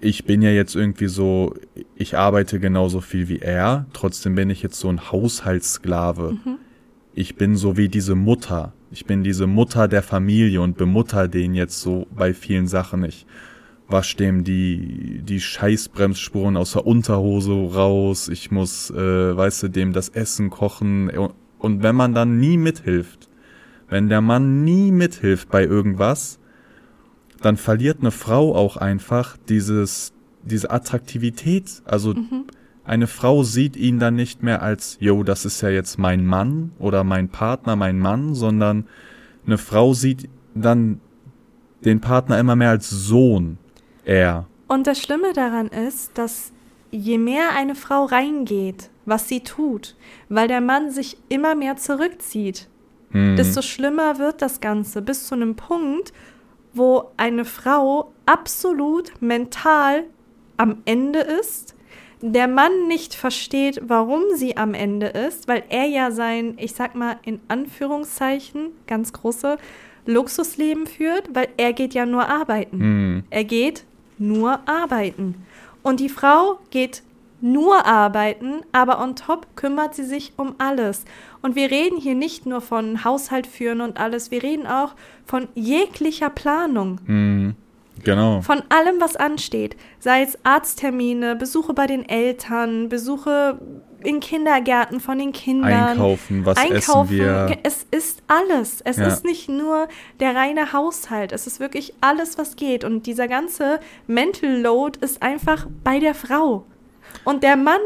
Speaker 1: ich bin ja jetzt irgendwie so, ich arbeite genauso viel wie er, trotzdem bin ich jetzt so ein Haushaltssklave.
Speaker 2: Mhm.
Speaker 1: Ich bin so wie diese Mutter. Ich bin diese Mutter der Familie und bemutter den jetzt so bei vielen Sachen. Ich wasch dem die, die Scheißbremsspuren aus der Unterhose raus. Ich muss, äh, weißt du, dem das Essen kochen. Und wenn man dann nie mithilft, wenn der Mann nie mithilft bei irgendwas, dann verliert eine Frau auch einfach dieses, diese Attraktivität. Also eine Frau sieht ihn dann nicht mehr als, yo, das ist ja jetzt mein Mann oder mein Partner, mein Mann, sondern eine Frau sieht dann den Partner immer mehr als Sohn. Er.
Speaker 2: Und das Schlimme daran ist, dass je mehr eine Frau reingeht, was sie tut, weil der Mann sich immer mehr zurückzieht,
Speaker 1: Hm.
Speaker 2: desto schlimmer wird das Ganze bis zu einem Punkt, wo eine Frau absolut mental am Ende ist, der Mann nicht versteht, warum sie am Ende ist, weil er ja sein, ich sag mal in Anführungszeichen, ganz große Luxusleben führt, weil er geht ja nur arbeiten.
Speaker 1: Hm.
Speaker 2: Er geht nur arbeiten. Und die Frau geht nur arbeiten, aber on top kümmert sie sich um alles. Und wir reden hier nicht nur von Haushalt führen und alles, wir reden auch von jeglicher Planung,
Speaker 1: Hm. Genau.
Speaker 2: von allem, was ansteht. Sei es Arzttermine, Besuche bei den Eltern, Besuche in Kindergärten von den Kindern.
Speaker 1: Einkaufen, was
Speaker 2: Einkaufen,
Speaker 1: essen wir?
Speaker 2: es ist alles. Es
Speaker 1: Ja.
Speaker 2: ist nicht nur der reine Haushalt. Es ist wirklich alles, was geht. Und dieser ganze Mental Load ist einfach bei der Frau. Und der Mann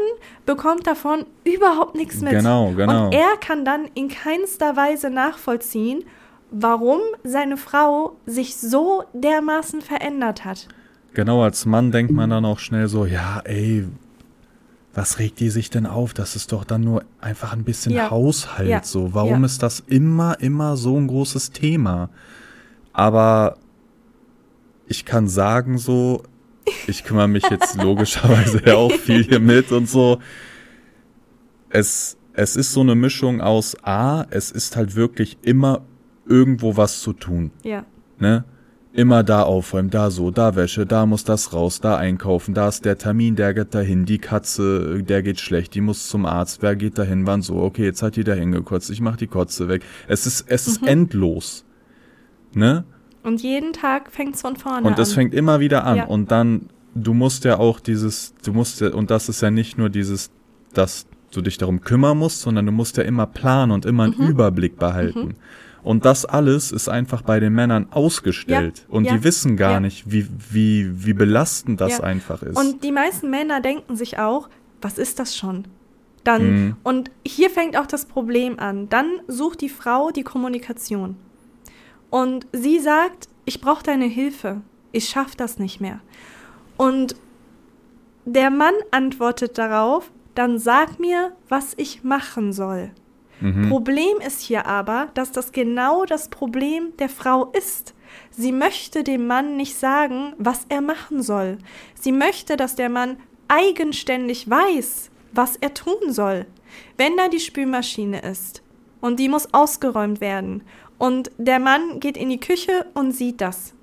Speaker 2: bekommt davon überhaupt nichts mit.
Speaker 1: Genau, genau.
Speaker 2: Und er kann dann in keinster Weise nachvollziehen, warum seine Frau sich so dermaßen verändert hat.
Speaker 1: Genau, als Mann denkt man dann auch schnell so, ja, ey, was regt die sich denn auf? Das ist doch dann nur einfach ein bisschen
Speaker 2: Ja.
Speaker 1: Haushalt
Speaker 2: Ja.
Speaker 1: so. Warum
Speaker 2: Ja.
Speaker 1: ist das immer, immer so ein großes Thema? Aber ich kann sagen so, ich kümmere mich jetzt logischerweise ja auch viel hier mit und so. Es, es ist so eine Mischung aus A, es ist halt wirklich immer irgendwo was zu tun
Speaker 2: Ja.
Speaker 1: ne? Immer da aufräumen, da so, da Wäsche, da muss das raus, da einkaufen, da ist der Termin, der geht dahin, die Katze, der geht schlecht, die muss zum Arzt, wer geht dahin, wann so, okay, jetzt hat die da hingekotzt, ich mach die Kotze weg. Es ist, es ist endlos. Ne?
Speaker 2: Und jeden Tag fängt es von vorne
Speaker 1: Und es
Speaker 2: an.
Speaker 1: fängt immer wieder an.
Speaker 2: Ja.
Speaker 1: Und dann, du musst ja auch dieses, du musst ja, und das ist ja nicht nur dieses, dass du dich darum kümmern musst, sondern du musst ja immer planen und immer einen
Speaker 2: Mhm.
Speaker 1: Überblick behalten. Und das alles ist einfach bei den Männern ausgestellt.
Speaker 2: Ja,
Speaker 1: und
Speaker 2: ja,
Speaker 1: die wissen gar
Speaker 2: ja.
Speaker 1: nicht, wie, wie, wie belastend das einfach ist.
Speaker 2: Und die meisten Männer denken sich auch, was ist das schon? Dann,
Speaker 1: Mhm.
Speaker 2: und hier fängt auch das Problem an. Dann sucht die Frau die Kommunikation. Und sie sagt, ich brauche deine Hilfe. Ich schaffe das nicht mehr. Und der Mann antwortet darauf, dann sag mir, was ich machen soll.
Speaker 1: mhm.
Speaker 2: Problem ist hier aber, dass das genau das Problem der Frau ist. Sie möchte dem Mann nicht sagen, was er machen soll. Sie möchte, dass der Mann eigenständig weiß, was er tun soll. Wenn da die Spülmaschine ist und die muss ausgeräumt werden und der Mann geht in die Küche und sieht das,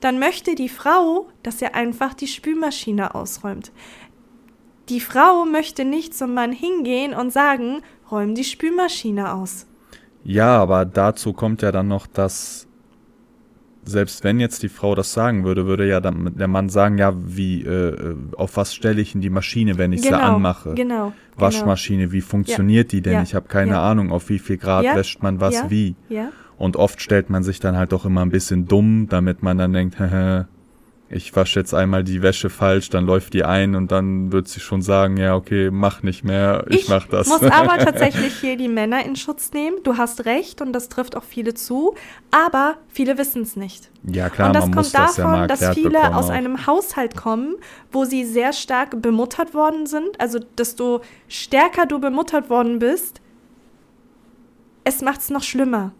Speaker 2: dann möchte die Frau, dass er einfach die Spülmaschine ausräumt. Die Frau möchte nicht zum Mann hingehen und sagen, räum die Spülmaschine aus.
Speaker 1: Ja, aber dazu kommt ja dann noch, dass selbst wenn jetzt die Frau das sagen würde, würde ja der Mann sagen, ja, wie, äh, auf was stelle ich in die Maschine, wenn ich sie anmache?
Speaker 2: Genau.
Speaker 1: Waschmaschine, wie funktioniert die denn?
Speaker 2: Ja.
Speaker 1: Ich habe keine
Speaker 2: Ja.
Speaker 1: Ahnung, auf wie viel Grad
Speaker 2: Ja.
Speaker 1: wäscht man was
Speaker 2: Ja.
Speaker 1: wie.
Speaker 2: Genau. Ja.
Speaker 1: Und oft stellt man sich dann halt auch immer ein bisschen dumm, damit man dann denkt, ich wasche jetzt einmal die Wäsche falsch, dann läuft die ein und dann wird sie schon sagen, ja, okay, mach nicht mehr, ich, mach das.
Speaker 2: muss aber tatsächlich hier die Männer in Schutz nehmen. Du hast recht und das trifft auch viele zu, aber viele wissen es nicht.
Speaker 1: ja, klar,
Speaker 2: und das
Speaker 1: man
Speaker 2: kommt
Speaker 1: muss das ja
Speaker 2: davon,
Speaker 1: mal
Speaker 2: dass viele aus
Speaker 1: auch.
Speaker 2: einem Haushalt kommen, wo sie sehr stark bemuttert worden sind. Also, desto stärker du bemuttert worden bist, es macht es noch schlimmer.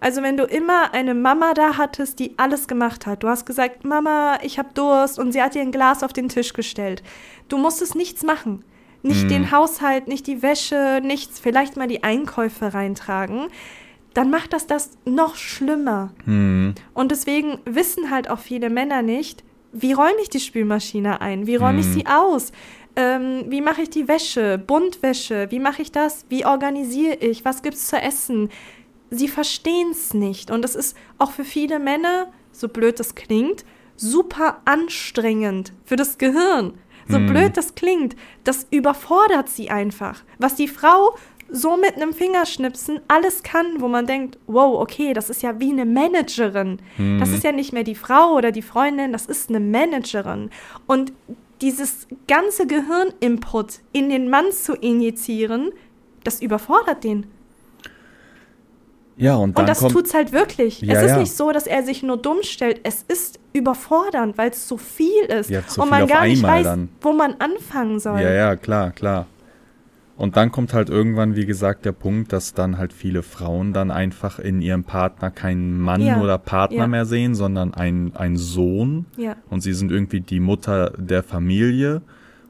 Speaker 2: Also wenn du immer eine Mama da hattest, die alles gemacht hat. Du hast gesagt, Mama, ich habe Durst und sie hat dir ein Glas auf den Tisch gestellt. Du musstest nichts machen. Nicht
Speaker 1: Mhm.
Speaker 2: den Haushalt, nicht die Wäsche, nichts, vielleicht mal die Einkäufe reintragen. Dann macht das das noch schlimmer.
Speaker 1: Hm,
Speaker 2: Und deswegen wissen halt auch viele Männer nicht, wie räume ich die Spülmaschine ein? Wie räume ich
Speaker 1: Mhm.
Speaker 2: sie aus? Ähm, wie mache ich die Wäsche? Buntwäsche? Wie mache ich das? Wie organisiere ich? Was gibt's zu essen? Sie verstehen es nicht. Und es ist auch für viele Männer, so blöd das klingt, super anstrengend für das Gehirn. So
Speaker 1: Mhm.
Speaker 2: blöd das klingt, das überfordert sie einfach. Was die Frau so mit einem Fingerschnipsen alles kann, wo man denkt, wow, okay, das ist ja wie eine Managerin. Das ist ja nicht mehr die Frau oder die Freundin, das ist eine Managerin. Und dieses ganze Gehirninput in den Mann zu injizieren, das überfordert den.
Speaker 1: Ja, und dann
Speaker 2: Und das
Speaker 1: kommt,
Speaker 2: tut's halt wirklich.
Speaker 1: Ja,
Speaker 2: es ist
Speaker 1: ja.
Speaker 2: nicht so, dass er sich nur dumm stellt. Es ist überfordernd, weil es so viel ist.
Speaker 1: Ja, zu
Speaker 2: und
Speaker 1: viel
Speaker 2: man gar nicht weiß,
Speaker 1: dann.
Speaker 2: wo man anfangen soll.
Speaker 1: Ja, ja, klar, klar. Und dann kommt halt irgendwann, wie gesagt, der Punkt, dass dann halt viele Frauen dann einfach in ihrem Partner keinen Mann
Speaker 2: Ja,
Speaker 1: oder Partner
Speaker 2: ja.
Speaker 1: mehr sehen, sondern einen, einen Sohn.
Speaker 2: Ja.
Speaker 1: Und sie sind irgendwie die Mutter der Familie.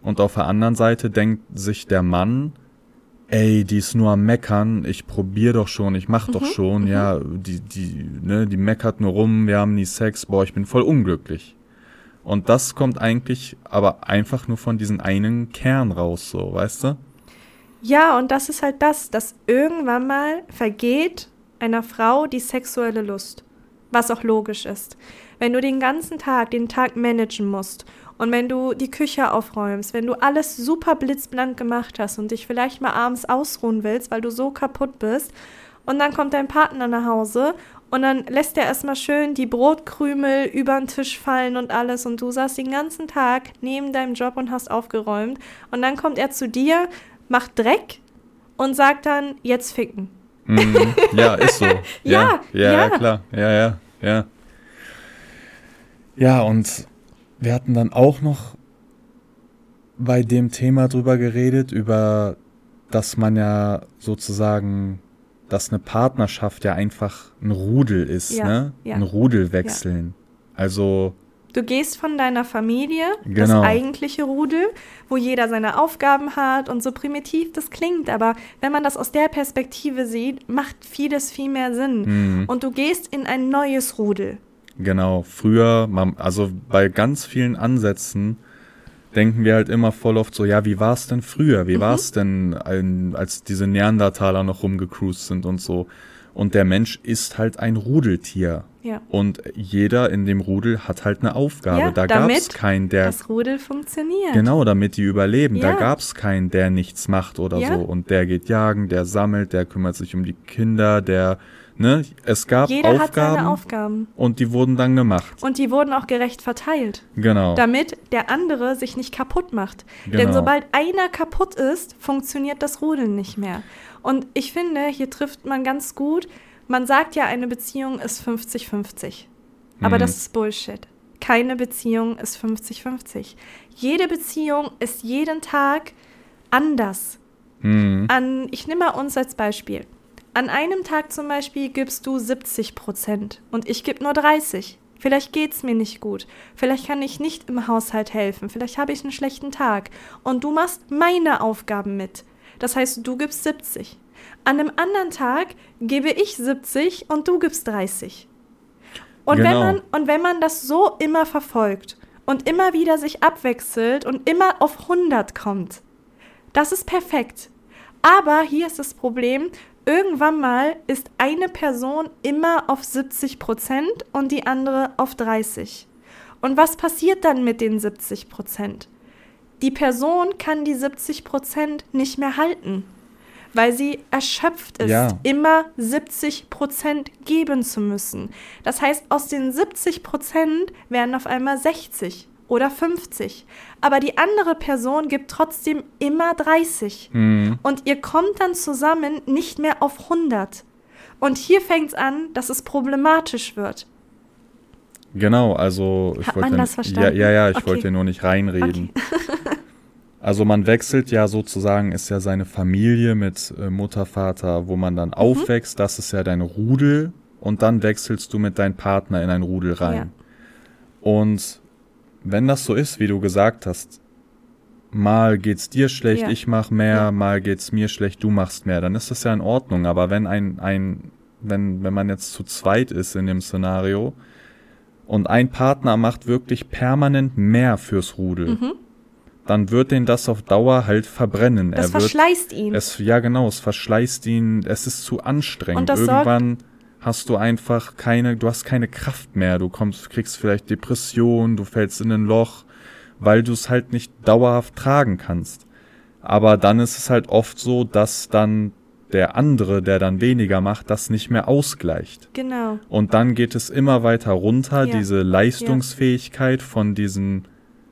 Speaker 1: Und auf der anderen Seite denkt sich der Mann, ey, die ist nur am Meckern, ich probier doch schon, ich mach
Speaker 2: Mhm,
Speaker 1: doch schon, ja, die, die, ne, die meckert nur rum, wir haben nie Sex, boah, ich bin voll unglücklich. Und das kommt eigentlich aber einfach nur von diesem einen Kern raus, so, weißt du?
Speaker 2: Ja, und das ist halt das, dass irgendwann mal vergeht einer Frau die sexuelle Lust. Was auch logisch ist. Wenn du den ganzen Tag, den Tag managen musst und wenn du die Küche aufräumst, wenn du alles super blitzblank gemacht hast und dich vielleicht mal abends ausruhen willst, weil du so kaputt bist und dann kommt dein Partner nach Hause und dann lässt er erstmal schön die Brotkrümel über den Tisch fallen und alles und du saßt den ganzen Tag neben deinem Job und hast aufgeräumt und dann kommt er zu dir, macht Dreck und sagt dann, jetzt ficken.
Speaker 1: Mhm. Ja, ist so.
Speaker 2: Ja,
Speaker 1: ja, ja,
Speaker 2: ja.
Speaker 1: klar. Ja, ja, ja. Ja, und wir hatten dann auch noch bei dem Thema drüber geredet, über, dass man ja sozusagen, dass eine Partnerschaft ja einfach ein Rudel ist,
Speaker 2: Ja,
Speaker 1: ne?
Speaker 2: ja.
Speaker 1: Ein Rudel wechseln. Also,
Speaker 2: Du gehst von deiner Familie,
Speaker 1: Genau.
Speaker 2: das eigentliche Rudel, wo jeder seine Aufgaben hat und so primitiv das klingt, aber wenn man das aus der Perspektive sieht, macht vieles viel mehr Sinn.
Speaker 1: Mhm.
Speaker 2: Und du gehst in ein neues Rudel.
Speaker 1: Genau, früher, man, also bei ganz vielen Ansätzen denken wir halt immer voll oft so, ja, wie war es denn früher? Wie war es denn, ein, als diese Neandertaler noch rumgecruised sind und so? Und der Mensch ist halt ein Rudeltier.
Speaker 2: Ja.
Speaker 1: Und jeder in dem Rudel hat halt eine Aufgabe.
Speaker 2: Ja,
Speaker 1: da gab es keinen, der.
Speaker 2: Das Rudel funktioniert.
Speaker 1: Genau, damit die überleben. Da
Speaker 2: Ja.
Speaker 1: gab es keinen, der nichts macht oder
Speaker 2: Ja.
Speaker 1: so. Und der geht jagen, der sammelt, der kümmert sich um die Kinder, der Ne? Es gab
Speaker 2: Jeder hat
Speaker 1: Aufgaben,
Speaker 2: seine Aufgaben.
Speaker 1: und die wurden dann gemacht.
Speaker 2: Und die wurden auch gerecht verteilt.
Speaker 1: Genau.
Speaker 2: Damit der andere sich nicht kaputt macht. Denn
Speaker 1: Genau.
Speaker 2: sobald einer kaputt ist, funktioniert das Rudeln nicht mehr. Und ich finde, hier trifft man ganz gut, man sagt ja, eine Beziehung ist 50-50. Aber
Speaker 1: Mhm.
Speaker 2: das ist Bullshit. Keine Beziehung ist 50-50. Jede Beziehung ist jeden Tag anders.
Speaker 1: Mhm.
Speaker 2: An, ich nehme mal uns als Beispiel. An einem Tag zum Beispiel gibst du 70 Prozent und ich gebe nur 30. Vielleicht geht es mir nicht gut. Vielleicht kann ich nicht im Haushalt helfen. Vielleicht habe ich einen schlechten Tag. Und du machst meine Aufgaben mit. Das heißt, du gibst 70. An einem anderen Tag gebe ich 70 und du gibst 30. Und, wenn
Speaker 1: Genau.
Speaker 2: man, und wenn man das so immer verfolgt und immer wieder sich abwechselt und immer auf 100 kommt, das ist perfekt. Aber hier ist das Problem, irgendwann mal ist eine Person immer auf 70 Prozent und die andere auf 30. Und was passiert dann mit den 70 Prozent? Die Person kann die 70 Prozent nicht mehr halten, weil sie erschöpft ist,
Speaker 1: Ja.
Speaker 2: immer 70 Prozent geben zu müssen. Das heißt, aus den 70 Prozent werden auf einmal 60 oder 50. Aber die andere Person gibt trotzdem immer 30.
Speaker 1: Mhm.
Speaker 2: Und ihr kommt dann zusammen nicht mehr auf 100. Und hier fängt es an, dass es problematisch wird.
Speaker 1: Genau, also ich
Speaker 2: Hat
Speaker 1: wollte
Speaker 2: man das
Speaker 1: ja,
Speaker 2: verstanden?
Speaker 1: ja, ja, ich
Speaker 2: Okay.
Speaker 1: wollte nur nicht reinreden. also man wechselt ja sozusagen, ist ja seine Familie mit äh, Mutter, Vater, wo man
Speaker 2: Mhm.
Speaker 1: dann aufwächst, das ist ja dein Rudel und dann wechselst du mit deinem Partner in ein Rudel rein. Und wenn das so ist, wie du gesagt hast, mal geht's dir schlecht,
Speaker 2: Ja.
Speaker 1: ich mach mehr,
Speaker 2: Ja.
Speaker 1: mal geht's mir schlecht, du machst mehr, dann ist das ja in Ordnung. Aber wenn ein, ein, wenn, wenn man jetzt zu zweit ist in dem Szenario und ein Partner macht wirklich permanent mehr fürs Rudel,
Speaker 2: Mhm.
Speaker 1: dann wird den das auf Dauer halt verbrennen.
Speaker 2: Das
Speaker 1: er wird,
Speaker 2: verschleißt ihn.
Speaker 1: es, ja genau, es verschleißt ihn, es ist zu anstrengend.
Speaker 2: Und das sorgt-
Speaker 1: Irgendwann hast du einfach keine, du hast keine Kraft mehr, du kommst, kriegst vielleicht Depression, du fällst in ein Loch, weil du es halt nicht dauerhaft tragen kannst. Aber dann ist es halt oft so, dass dann der andere, der dann weniger macht, das nicht mehr ausgleicht.
Speaker 2: genau.
Speaker 1: Und dann geht es immer weiter runter,
Speaker 2: Ja.
Speaker 1: diese Leistungsfähigkeit von diesem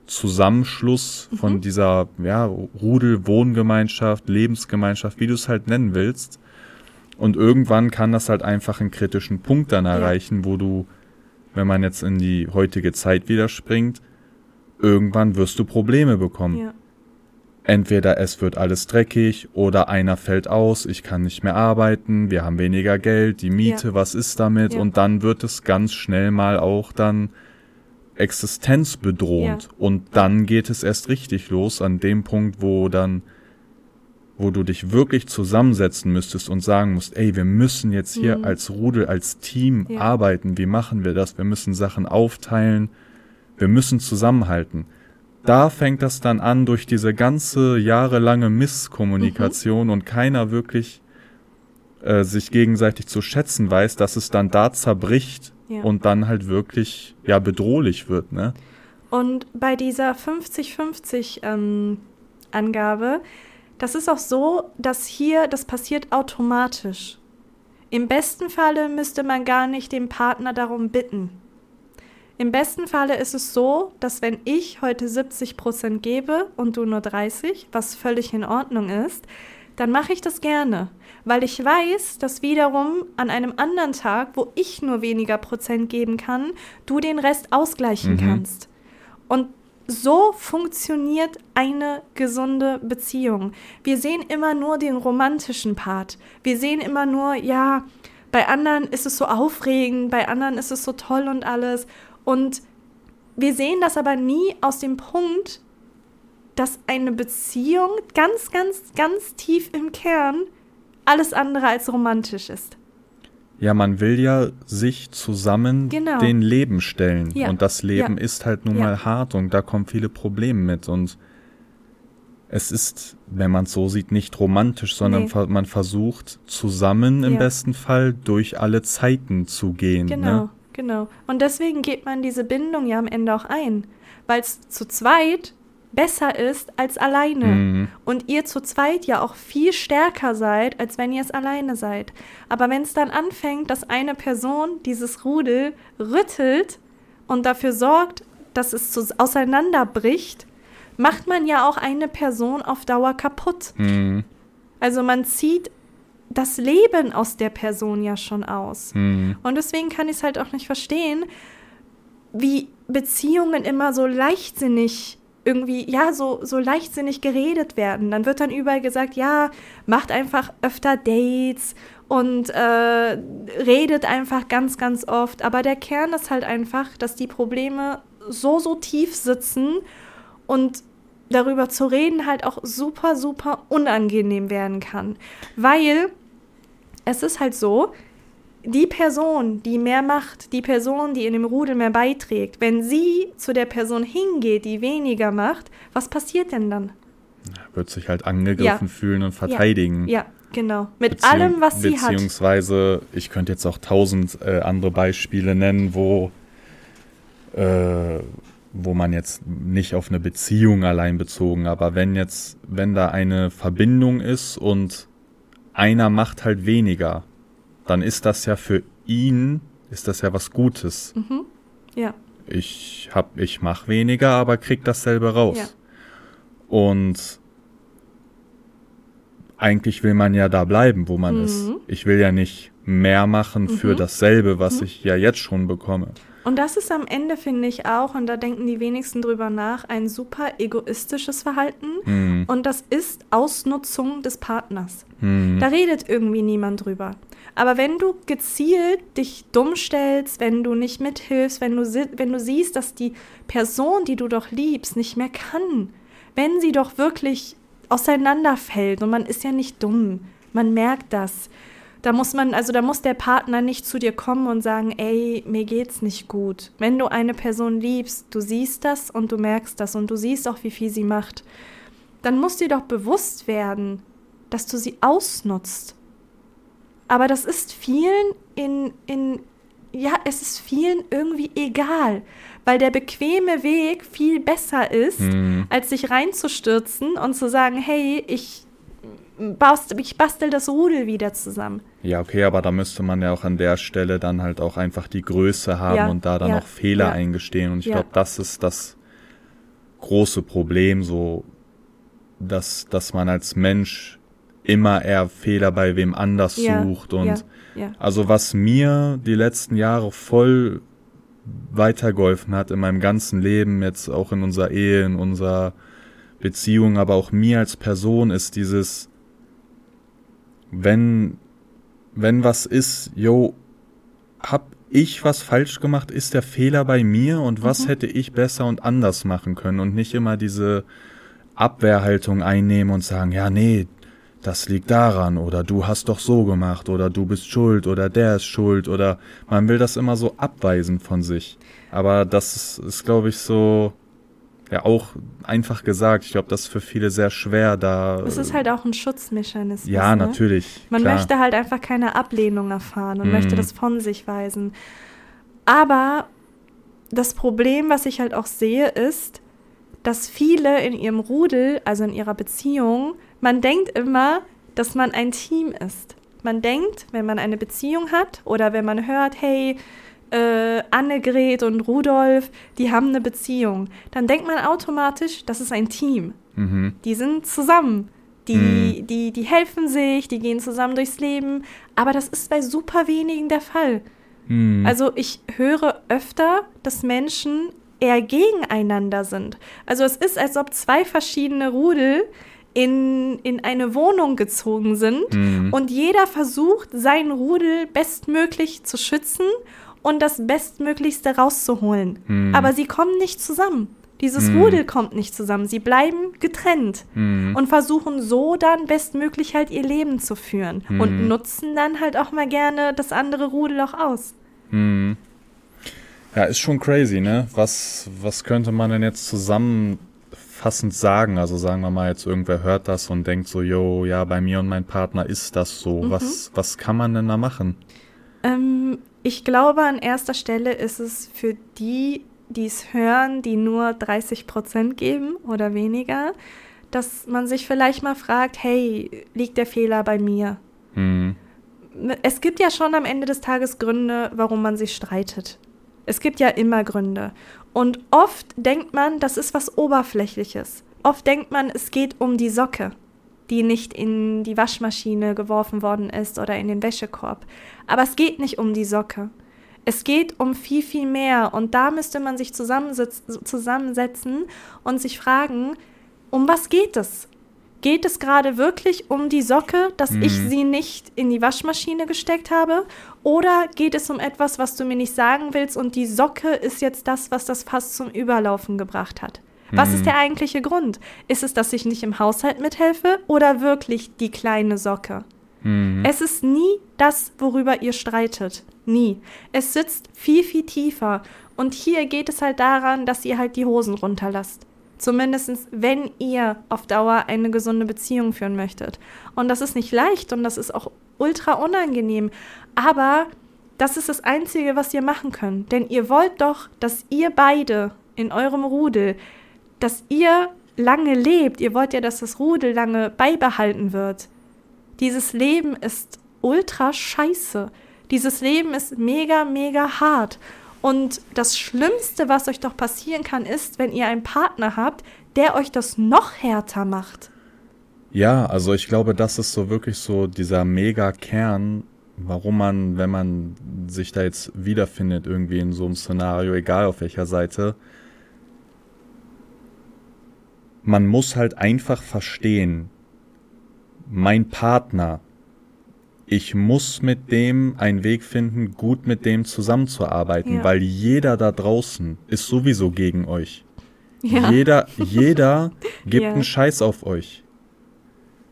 Speaker 1: Zusammenschluss, von
Speaker 2: Mhm.
Speaker 1: dieser ja, Rudel, Wohngemeinschaft, Lebensgemeinschaft, wie du es halt nennen willst. Und irgendwann kann das halt einfach einen kritischen Punkt dann erreichen, wo du, wenn man jetzt in die heutige Zeit wieder springt, irgendwann wirst du Probleme bekommen.
Speaker 2: Ja.
Speaker 1: Entweder es wird alles dreckig oder einer fällt aus, ich kann nicht mehr arbeiten, wir haben weniger Geld, die Miete,
Speaker 2: Ja.
Speaker 1: was ist damit?
Speaker 2: Ja.
Speaker 1: Und dann wird es ganz schnell mal auch dann existenzbedrohend. Und dann geht es erst richtig los an dem Punkt, wo dann, wo du dich wirklich zusammensetzen müsstest und sagen musst, ey, wir müssen jetzt hier
Speaker 2: Mhm.
Speaker 1: als Rudel, als Team
Speaker 2: Ja.
Speaker 1: arbeiten. Wie machen wir das? Wir müssen Sachen aufteilen. Wir müssen zusammenhalten da fängt das dann an durch diese ganze jahrelange Misskommunikation
Speaker 2: Mhm.
Speaker 1: und keiner wirklich äh, sich gegenseitig zu schätzen weiß, dass es dann da zerbricht
Speaker 2: Ja.
Speaker 1: und dann halt wirklich ja bedrohlich wird, ne?
Speaker 2: Und bei dieser 50-50 ähm, Angabe, das ist auch so, dass hier, das passiert automatisch. Im besten Falle müsste man gar nicht den Partner darum bitten. Im besten Falle ist es so, dass wenn ich heute 70% gebe und du nur 30, was völlig in Ordnung ist, dann mache ich das gerne, weil ich weiß, dass wiederum an einem anderen Tag, wo ich nur weniger Prozent geben kann, du den Rest ausgleichen
Speaker 1: Mhm.
Speaker 2: kannst. Und so funktioniert eine gesunde Beziehung. Wir sehen immer nur den romantischen Part. Wir sehen immer nur, ja, bei anderen ist es so aufregend, bei anderen ist es so toll und alles. Und wir sehen das aber nie aus dem Punkt, dass eine Beziehung ganz, ganz, ganz tief im Kern alles andere als romantisch ist.
Speaker 1: Ja, man will ja sich zusammen
Speaker 2: Genau.
Speaker 1: den Leben stellen.
Speaker 2: Ja.
Speaker 1: Und das Leben
Speaker 2: Ja.
Speaker 1: ist halt nun
Speaker 2: Ja.
Speaker 1: mal hart und da kommen viele Probleme mit. Und es ist, wenn man es so sieht, nicht romantisch, sondern
Speaker 2: Nee.
Speaker 1: man versucht zusammen im besten Fall durch alle Zeiten zu gehen.
Speaker 2: Genau,
Speaker 1: Ne?
Speaker 2: genau. Und deswegen geht man diese Bindung ja am Ende auch ein. Weil es zu zweit besser ist als alleine.
Speaker 1: Mhm.
Speaker 2: Und ihr zu zweit ja auch viel stärker seid, als wenn ihr es alleine seid. Aber wenn es dann anfängt, dass eine Person dieses Rudel rüttelt und dafür sorgt, dass es zu, auseinanderbricht, macht man ja auch eine Person auf Dauer kaputt.
Speaker 1: Mhm.
Speaker 2: Also man zieht das Leben aus der Person ja schon aus.
Speaker 1: Mhm.
Speaker 2: Und deswegen kann ich es halt auch nicht verstehen, wie Beziehungen immer so leichtsinnig irgendwie, ja, so, so leichtsinnig geredet werden. Dann wird dann überall gesagt, ja, macht einfach öfter Dates und äh, redet einfach ganz, ganz oft. Aber der Kern ist halt einfach, dass die Probleme so, so tief sitzen und darüber zu reden halt auch super, super unangenehm werden kann. Weil es ist halt so, die Person, die mehr macht, die Person, die in dem Rudel mehr beiträgt, wenn sie zu der Person hingeht, die weniger macht, was passiert denn dann?
Speaker 1: Wird sich halt angegriffen
Speaker 2: Ja.
Speaker 1: fühlen und verteidigen.
Speaker 2: Ja, genau. Mit
Speaker 1: Beziehung-
Speaker 2: allem, was sie hat.
Speaker 1: Beziehungsweise, ich könnte jetzt auch tausend äh, andere Beispiele nennen, wo, äh, wo man jetzt nicht auf eine Beziehung allein bezogen, aber wenn jetzt, wenn da eine Verbindung ist und einer macht halt weniger, dann ist das ja für ihn, ist das ja was Gutes.
Speaker 2: Mhm. Ja,
Speaker 1: Ich hab, ich mach weniger, aber krieg dasselbe raus.
Speaker 2: Ja.
Speaker 1: Und eigentlich will man ja da bleiben, wo man
Speaker 2: Mhm.
Speaker 1: ist. Ich will ja nicht mehr machen für
Speaker 2: Mhm.
Speaker 1: dasselbe, was ich ja jetzt schon bekomme.
Speaker 2: Und das ist am Ende, finde ich auch, und da denken die wenigsten drüber nach, ein super egoistisches Verhalten.
Speaker 1: Hm,
Speaker 2: Und das ist Ausnutzung des Partners.
Speaker 1: hm,
Speaker 2: Da redet irgendwie niemand drüber. Aber wenn du gezielt dich dumm stellst, wenn du nicht mithilfst, wenn du, wenn du siehst, dass die Person, die du doch liebst, nicht mehr kann, wenn sie doch wirklich auseinanderfällt und man ist ja nicht dumm, man merkt das. Da muss man, also da muss der Partner nicht zu dir kommen und sagen, ey, mir geht's nicht gut. Wenn du eine Person liebst, du siehst das und du merkst das und du siehst auch, wie viel sie macht, dann muss dir doch bewusst werden, dass du sie ausnutzt. Aber das ist vielen in, in, ja, es ist vielen irgendwie egal, weil der bequeme Weg viel besser ist,
Speaker 1: hm.
Speaker 2: als sich reinzustürzen und zu sagen, hey, ich, bastel, ich bastel das Rudel wieder zusammen.
Speaker 1: Ja, okay, aber da müsste man ja auch an der Stelle dann halt auch einfach die Größe haben
Speaker 2: Ja,
Speaker 1: und da dann
Speaker 2: ja,
Speaker 1: auch Fehler
Speaker 2: ja.
Speaker 1: eingestehen. Und ich glaube, das ist das große Problem, so dass, dass man als Mensch immer eher Fehler bei wem anders
Speaker 2: Ja,
Speaker 1: sucht. Und
Speaker 2: ja, ja.
Speaker 1: also was mir die letzten Jahre voll weitergeholfen hat in meinem ganzen Leben, jetzt auch in unserer Ehe, in unserer Beziehung, aber auch mir als Person ist dieses, wenn, wenn was ist, yo, hab ich was falsch gemacht? Ist der Fehler bei mir und was
Speaker 2: Mhm.
Speaker 1: hätte ich besser und anders machen können und nicht immer diese Abwehrhaltung einnehmen und sagen, ja, nee, das liegt daran oder du hast doch so gemacht oder du bist schuld oder der ist schuld oder man will das immer so abweisen von sich. Aber das ist, ist glaube ich, so, ja, auch einfach gesagt. Ich glaube, das ist für viele sehr schwer, da.
Speaker 2: Es ist halt auch ein Schutzmechanismus.
Speaker 1: ja,
Speaker 2: ne?
Speaker 1: natürlich.
Speaker 2: Man
Speaker 1: klar.
Speaker 2: möchte halt einfach keine Ablehnung erfahren und
Speaker 1: Mhm.
Speaker 2: möchte das von sich weisen. Aber das Problem, was ich halt auch sehe, ist, dass viele in ihrem Rudel, also in ihrer Beziehung, man denkt immer, dass man ein Team ist. Man denkt, wenn man eine Beziehung hat oder wenn man hört, hey, äh, Annegret und Rudolf, die haben eine Beziehung, dann denkt man automatisch, das ist ein Team
Speaker 1: Mhm.
Speaker 2: die sind zusammen. Die, die, die helfen sich, die gehen zusammen durchs Leben. Aber das ist bei super wenigen der Fall.
Speaker 1: Mhm.
Speaker 2: Also ich höre öfter, dass Menschen eher gegeneinander sind. Also es ist, als ob zwei verschiedene Rudel in, in eine Wohnung gezogen sind
Speaker 1: Mhm.
Speaker 2: und jeder versucht, sein Rudel bestmöglich zu schützen und das Bestmöglichste rauszuholen.
Speaker 1: Mhm.
Speaker 2: Aber sie kommen nicht zusammen. Dieses
Speaker 1: Mhm.
Speaker 2: Rudel kommt nicht zusammen. Sie bleiben getrennt
Speaker 1: Mhm.
Speaker 2: und versuchen so dann bestmöglich halt ihr Leben zu führen
Speaker 1: Mhm.
Speaker 2: und nutzen dann halt auch mal gerne das andere Rudel auch aus.
Speaker 1: Mhm. Ja, ist schon crazy, ne? Was, was könnte man denn jetzt zusammenfassend sagen? Also sagen wir mal, jetzt irgendwer hört das und denkt so, yo, ja, bei mir und meinem Partner ist das so.
Speaker 2: Mhm.
Speaker 1: Was, was kann man denn da machen?
Speaker 2: Ähm, ich glaube, an erster Stelle ist es für die die es hören, die nur 30 Prozent geben oder weniger, dass man sich vielleicht mal fragt, hey, liegt der Fehler bei mir?
Speaker 1: Mhm.
Speaker 2: Es gibt ja schon am Ende des Tages Gründe, warum man sich streitet. Es gibt ja immer Gründe. Und oft denkt man, das ist was Oberflächliches. Oft denkt man, es geht um die Socke, die nicht in die Waschmaschine geworfen worden ist oder in den Wäschekorb. Aber es geht nicht um die Socke. Es geht um viel, viel mehr. Und da müsste man sich zusammensetzen und sich fragen, um was geht es? Geht es gerade wirklich um die Socke, dass mhm. ich sie nicht in die Waschmaschine gesteckt habe? Oder geht es um etwas, was du mir nicht sagen willst und die Socke ist jetzt das, was das Fass zum Überlaufen gebracht hat? Was ist mhm. der eigentliche Grund? Ist es, dass ich nicht im Haushalt mithelfe oder wirklich die kleine Socke?
Speaker 1: Mhm.
Speaker 2: Es ist nie das, worüber ihr streitet. Nie. Es sitzt viel, viel tiefer. Und hier geht es halt daran, dass ihr halt die Hosen runterlasst. Zumindest wenn ihr auf Dauer eine gesunde Beziehung führen möchtet. Und das ist nicht leicht und das ist auch ultra unangenehm. Aber das ist das Einzige, was ihr machen könnt. Denn ihr wollt doch, dass ihr beide in eurem Rudel, dass ihr lange lebt. Ihr wollt ja, dass das Rudel lange beibehalten wird. Dieses Leben ist ultra scheiße. Dieses Leben ist mega, mega hart. Und das Schlimmste, was euch doch passieren kann, ist, wenn ihr einen Partner habt, der euch das noch härter macht.
Speaker 1: Ja, also ich glaube, das ist so wirklich so dieser Mega-Kern, warum man, wenn man sich da jetzt wiederfindet, irgendwie in so einem Szenario, egal auf welcher Seite, man muss halt einfach verstehen, mein Partner ich muss mit dem einen Weg finden, gut mit dem zusammenzuarbeiten, ja. weil jeder da draußen ist sowieso gegen euch. Ja. Jeder, jeder gibt ja. einen Scheiß auf euch.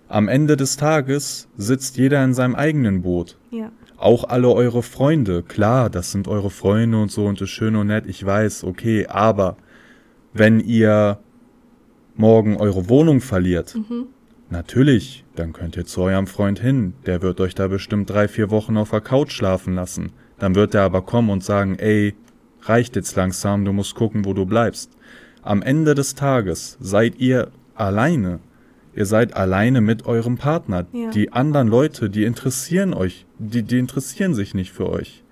Speaker 1: Am Ende des Tages sitzt jeder in seinem eigenen Boot.
Speaker 2: Ja.
Speaker 1: Auch alle eure Freunde, klar, das sind eure Freunde und so und das ist schön und nett, ich weiß, okay, aber wenn ihr morgen eure Wohnung verliert, mhm. Natürlich, dann könnt ihr zu eurem Freund hin, der wird euch da bestimmt drei, vier Wochen auf der Couch schlafen lassen. Dann wird er aber kommen und sagen, ey, reicht jetzt langsam, du musst gucken, wo du bleibst. Am Ende des Tages seid ihr alleine. Ihr seid alleine mit eurem Partner. Ja. Die anderen Leute, die interessieren euch, die, die interessieren sich nicht für euch.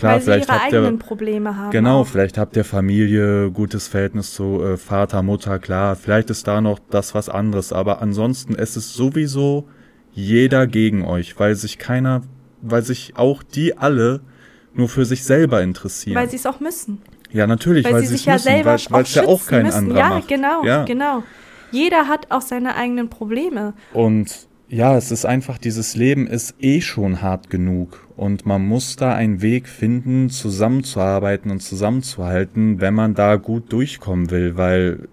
Speaker 2: Klar, Weil vielleicht sie ihre habt eigenen ihr, Probleme haben.
Speaker 1: Genau, auch. vielleicht habt ihr Familie, gutes Verhältnis zu äh, Vater, Mutter, klar. Vielleicht ist da noch das was anderes, aber ansonsten es ist sowieso jeder gegen euch, weil sich keiner, weil sich auch die alle nur für sich selber interessieren.
Speaker 2: Weil sie es auch müssen.
Speaker 1: Ja, natürlich, weil, weil sie sich ja müssen, selber weil es ja auch kein müssen. anderer
Speaker 2: ja,
Speaker 1: macht.
Speaker 2: Genau, ja, genau. Jeder hat auch seine eigenen Probleme.
Speaker 1: Und ja, es ist einfach, dieses Leben ist eh schon hart genug und man muss da einen Weg finden, zusammenzuarbeiten und zusammenzuhalten, wenn man da gut durchkommen will, weil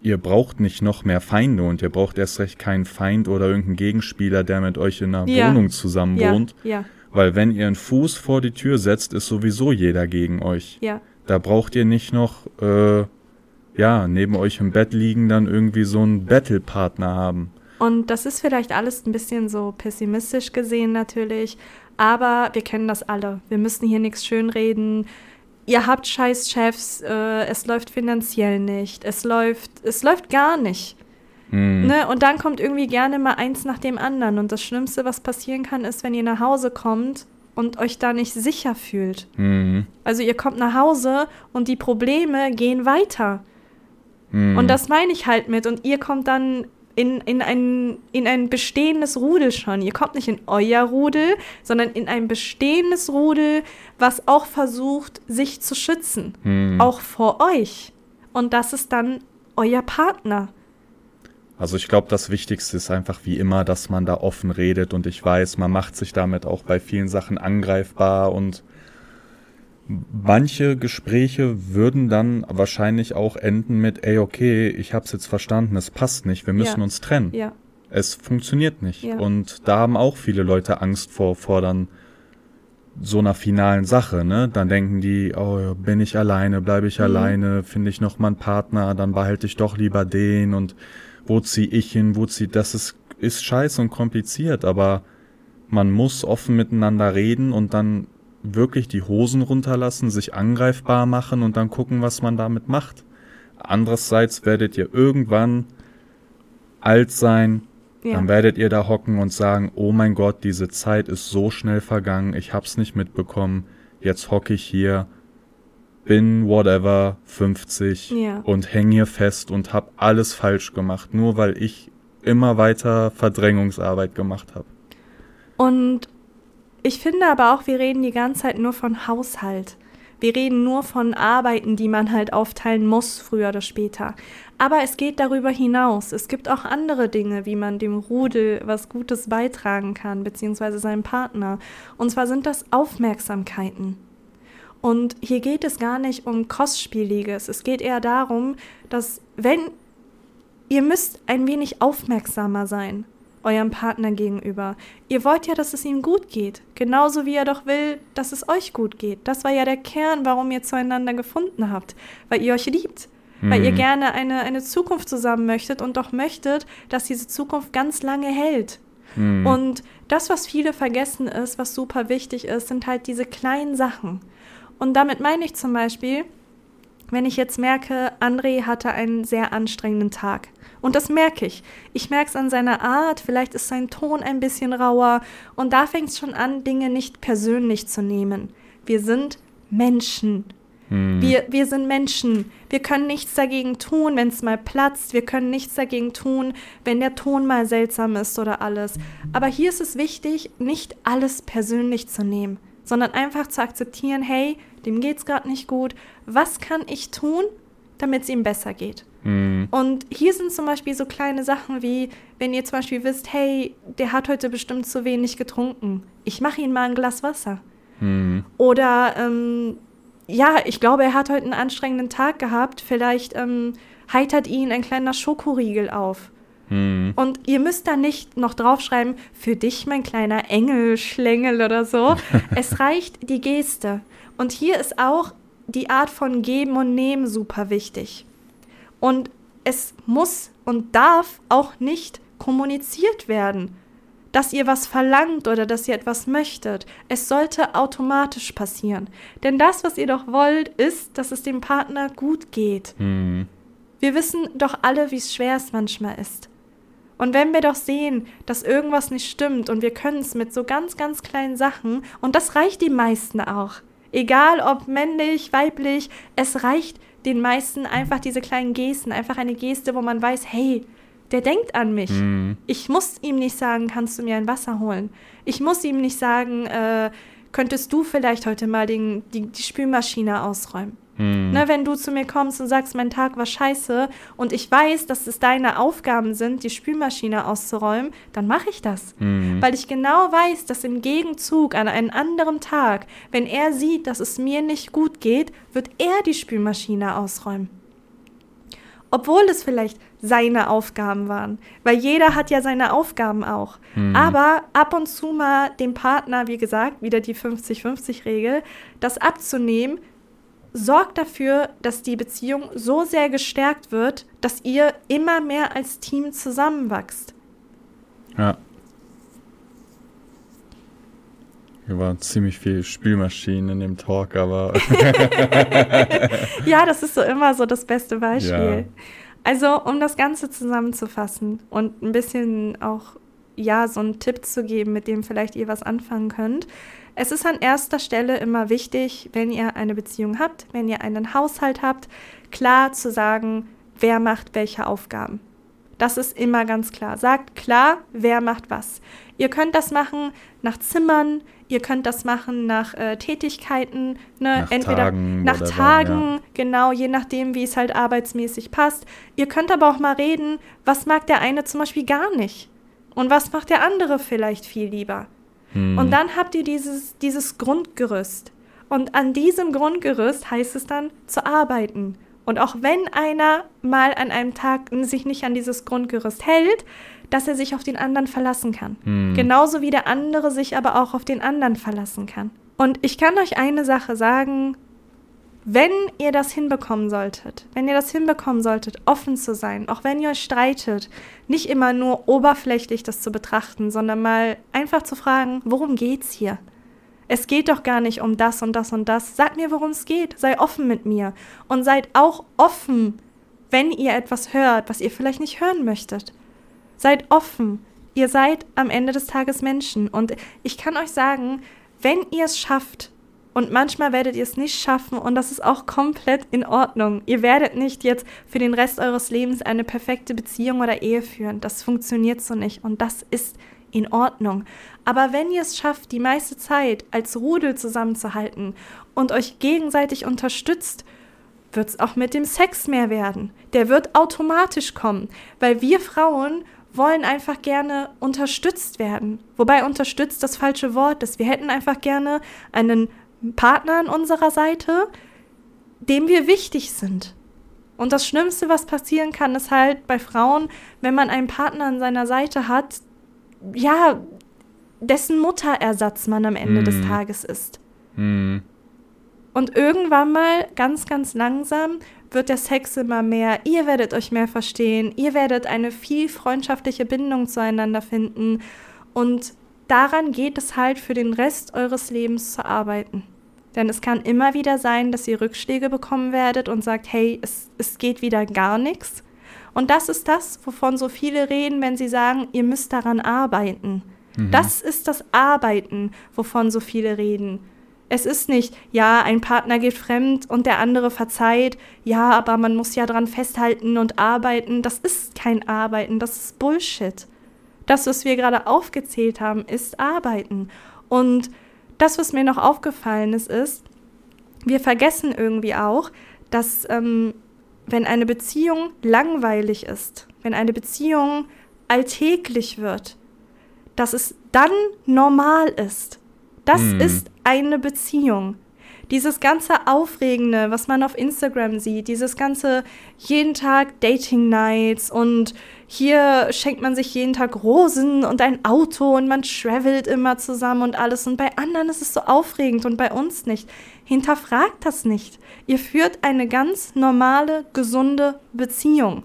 Speaker 1: ihr braucht nicht noch mehr Feinde und ihr braucht erst recht keinen Feind oder irgendeinen Gegenspieler, der mit euch in einer ja. Wohnung zusammen wohnt.
Speaker 2: Ja, ja.
Speaker 1: Weil wenn ihr einen Fuß vor die Tür setzt, ist sowieso jeder gegen euch.
Speaker 2: Ja.
Speaker 1: Da braucht ihr nicht noch, äh, ja, neben euch im Bett liegen, dann irgendwie so einen Battlepartner haben.
Speaker 2: Und das ist vielleicht alles ein bisschen so pessimistisch gesehen natürlich, aber wir kennen das alle. Wir müssen hier nichts schönreden. Ihr habt scheiß Chefs, äh, es läuft finanziell nicht, es läuft, es läuft gar nicht. Mhm. Ne? Und dann kommt irgendwie gerne mal eins nach dem anderen. Und das Schlimmste, was passieren kann, ist, wenn ihr nach Hause kommt und euch da nicht sicher fühlt.
Speaker 1: Mhm.
Speaker 2: Also ihr kommt nach Hause und die Probleme gehen weiter. Mhm. Und das meine ich halt mit. Und ihr kommt dann in, in, ein, in ein bestehendes Rudel schon. Ihr kommt nicht in euer Rudel, sondern in ein bestehendes Rudel, was auch versucht, sich zu schützen.
Speaker 1: Hm.
Speaker 2: Auch vor euch. Und das ist dann euer Partner.
Speaker 1: Also ich glaube, das Wichtigste ist einfach wie immer, dass man da offen redet und ich weiß, man macht sich damit auch bei vielen Sachen angreifbar und manche Gespräche würden dann wahrscheinlich auch enden mit, ey, okay, ich hab's jetzt verstanden, es passt nicht, wir müssen
Speaker 2: ja.
Speaker 1: uns trennen.
Speaker 2: Ja.
Speaker 1: Es funktioniert nicht.
Speaker 2: Ja.
Speaker 1: Und da haben auch viele Leute Angst vor, vor dann so einer finalen Sache, ne? Dann denken die, oh, bin ich alleine, bleibe ich mhm. alleine, finde ich noch mal einen Partner, dann behalte ich doch lieber den und wo ziehe ich hin, wo zieht, das ist, ist scheiße und kompliziert, aber man muss offen miteinander reden und dann wirklich die Hosen runterlassen, sich angreifbar machen und dann gucken, was man damit macht. Andererseits werdet ihr irgendwann alt sein, ja. dann werdet ihr da hocken und sagen, oh mein Gott, diese Zeit ist so schnell vergangen, ich hab's nicht mitbekommen, jetzt hocke ich hier, bin whatever 50 ja. und hänge hier fest und hab alles falsch gemacht, nur weil ich immer weiter Verdrängungsarbeit gemacht habe.
Speaker 2: Und ich finde aber auch, wir reden die ganze Zeit nur von Haushalt. Wir reden nur von Arbeiten, die man halt aufteilen muss, früher oder später. Aber es geht darüber hinaus. Es gibt auch andere Dinge, wie man dem Rudel was Gutes beitragen kann, beziehungsweise seinem Partner. Und zwar sind das Aufmerksamkeiten. Und hier geht es gar nicht um Kostspieliges. Es geht eher darum, dass wenn ihr müsst ein wenig aufmerksamer sein eurem Partner gegenüber. Ihr wollt ja, dass es ihm gut geht, genauso wie er doch will, dass es euch gut geht. Das war ja der Kern, warum ihr zueinander gefunden habt, weil ihr euch liebt, mhm. weil ihr mhm. gerne eine, eine Zukunft zusammen möchtet und doch möchtet, dass diese Zukunft ganz lange hält. Mhm. Und das, was viele vergessen ist, was super wichtig ist, sind halt diese kleinen Sachen. Und damit meine ich zum Beispiel, wenn ich jetzt merke, André hatte einen sehr anstrengenden Tag. Und das merke ich. Ich merke es an seiner Art, vielleicht ist sein Ton ein bisschen rauer. Und da fängt es schon an, Dinge nicht persönlich zu nehmen. Wir sind Menschen. Hm. Wir, wir sind Menschen. Wir können nichts dagegen tun, wenn es mal platzt. Wir können nichts dagegen tun, wenn der Ton mal seltsam ist oder alles. Aber hier ist es wichtig, nicht alles persönlich zu nehmen, sondern einfach zu akzeptieren, hey, dem geht es gerade nicht gut. Was kann ich tun, damit es ihm besser geht? Mhm. Und hier sind zum Beispiel so kleine Sachen wie, wenn ihr zum Beispiel wisst, hey, der hat heute bestimmt zu wenig getrunken. Ich mache ihm mal ein Glas Wasser. Mhm. Oder ähm, ja, ich glaube, er hat heute einen anstrengenden Tag gehabt. Vielleicht ähm, heitert ihn ein kleiner Schokoriegel auf. Mhm. Und ihr müsst da nicht noch draufschreiben, für dich mein kleiner Engel, Schlängel oder so. es reicht die Geste. Und hier ist auch die Art von Geben und Nehmen super wichtig. Und es muss und darf auch nicht kommuniziert werden, dass ihr was verlangt oder dass ihr etwas möchtet. Es sollte automatisch passieren. Denn das, was ihr doch wollt, ist, dass es dem Partner gut geht. Mhm. Wir wissen doch alle, wie es schwer es manchmal ist. Und wenn wir doch sehen, dass irgendwas nicht stimmt und wir können es mit so ganz, ganz kleinen Sachen, und das reicht die meisten auch, Egal ob männlich, weiblich, es reicht den meisten einfach diese kleinen Gesten, einfach eine Geste, wo man weiß, hey, der denkt an mich. Mhm. Ich muss ihm nicht sagen, kannst du mir ein Wasser holen? Ich muss ihm nicht sagen, äh, könntest du vielleicht heute mal den, die, die Spülmaschine ausräumen? Hm. Ne, wenn du zu mir kommst und sagst, mein Tag war scheiße und ich weiß, dass es deine Aufgaben sind, die Spülmaschine auszuräumen, dann mache ich das. Hm. Weil ich genau weiß, dass im Gegenzug an einem anderen Tag, wenn er sieht, dass es mir nicht gut geht, wird er die Spülmaschine ausräumen. Obwohl es vielleicht seine Aufgaben waren. Weil jeder hat ja seine Aufgaben auch. Mhm. Aber ab und zu mal dem Partner, wie gesagt, wieder die 50-50-Regel, das abzunehmen, sorgt dafür, dass die Beziehung so sehr gestärkt wird, dass ihr immer mehr als Team zusammenwachst.
Speaker 1: Ja. Hier war ziemlich viel Spülmaschinen in dem Talk, aber.
Speaker 2: ja, das ist so immer so das beste Beispiel. Ja. Also, um das Ganze zusammenzufassen und ein bisschen auch, ja, so einen Tipp zu geben, mit dem vielleicht ihr was anfangen könnt. Es ist an erster Stelle immer wichtig, wenn ihr eine Beziehung habt, wenn ihr einen Haushalt habt, klar zu sagen, wer macht welche Aufgaben. Das ist immer ganz klar. Sagt klar, wer macht was. Ihr könnt das machen nach Zimmern, ihr könnt das machen nach äh, Tätigkeiten, ne? nach entweder Tagen nach Tagen, ja. genau, je nachdem, wie es halt arbeitsmäßig passt. Ihr könnt aber auch mal reden, was mag der eine zum Beispiel gar nicht und was macht der andere vielleicht viel lieber. Hm. Und dann habt ihr dieses, dieses Grundgerüst. Und an diesem Grundgerüst heißt es dann zu arbeiten. Und auch wenn einer mal an einem Tag sich nicht an dieses Grundgerüst hält, dass er sich auf den anderen verlassen kann. Hm. Genauso wie der andere sich aber auch auf den anderen verlassen kann. Und ich kann euch eine Sache sagen, wenn ihr das hinbekommen solltet, wenn ihr das hinbekommen solltet, offen zu sein, auch wenn ihr euch streitet, nicht immer nur oberflächlich das zu betrachten, sondern mal einfach zu fragen, worum geht's hier? Es geht doch gar nicht um das und das und das. Sag mir, worum es geht. Sei offen mit mir. Und seid auch offen, wenn ihr etwas hört, was ihr vielleicht nicht hören möchtet. Seid offen. Ihr seid am Ende des Tages Menschen. Und ich kann euch sagen, wenn ihr es schafft, und manchmal werdet ihr es nicht schaffen und das ist auch komplett in Ordnung. Ihr werdet nicht jetzt für den Rest eures Lebens eine perfekte Beziehung oder Ehe führen. Das funktioniert so nicht und das ist in Ordnung. Aber wenn ihr es schafft, die meiste Zeit als Rudel zusammenzuhalten und euch gegenseitig unterstützt, wird es auch mit dem Sex mehr werden. Der wird automatisch kommen, weil wir Frauen wollen einfach gerne unterstützt werden. Wobei unterstützt das falsche Wort ist. Wir hätten einfach gerne einen Partner an unserer Seite, dem wir wichtig sind. Und das Schlimmste, was passieren kann, ist halt bei Frauen, wenn man einen Partner an seiner Seite hat, ja, dessen Mutterersatz man am Ende mm. des Tages ist. Mm. Und irgendwann mal, ganz, ganz langsam, wird der Sex immer mehr. Ihr werdet euch mehr verstehen. Ihr werdet eine viel freundschaftliche Bindung zueinander finden. Und daran geht es halt für den Rest eures Lebens zu arbeiten. Denn es kann immer wieder sein, dass ihr Rückschläge bekommen werdet und sagt, hey, es, es geht wieder gar nichts. Und das ist das, wovon so viele reden, wenn sie sagen, ihr müsst daran arbeiten. Mhm. Das ist das Arbeiten, wovon so viele reden. Es ist nicht, ja, ein Partner geht fremd und der andere verzeiht, ja, aber man muss ja dran festhalten und arbeiten. Das ist kein Arbeiten, das ist Bullshit. Das, was wir gerade aufgezählt haben, ist Arbeiten. Und das, was mir noch aufgefallen ist, ist, wir vergessen irgendwie auch, dass ähm, wenn eine Beziehung langweilig ist, wenn eine Beziehung alltäglich wird, dass es dann normal ist. Das mhm. ist eine Beziehung. Dieses ganze Aufregende, was man auf Instagram sieht, dieses ganze jeden Tag Dating Nights und hier schenkt man sich jeden Tag Rosen und ein Auto und man travelt immer zusammen und alles. Und bei anderen ist es so aufregend und bei uns nicht. Hinterfragt das nicht. Ihr führt eine ganz normale, gesunde Beziehung.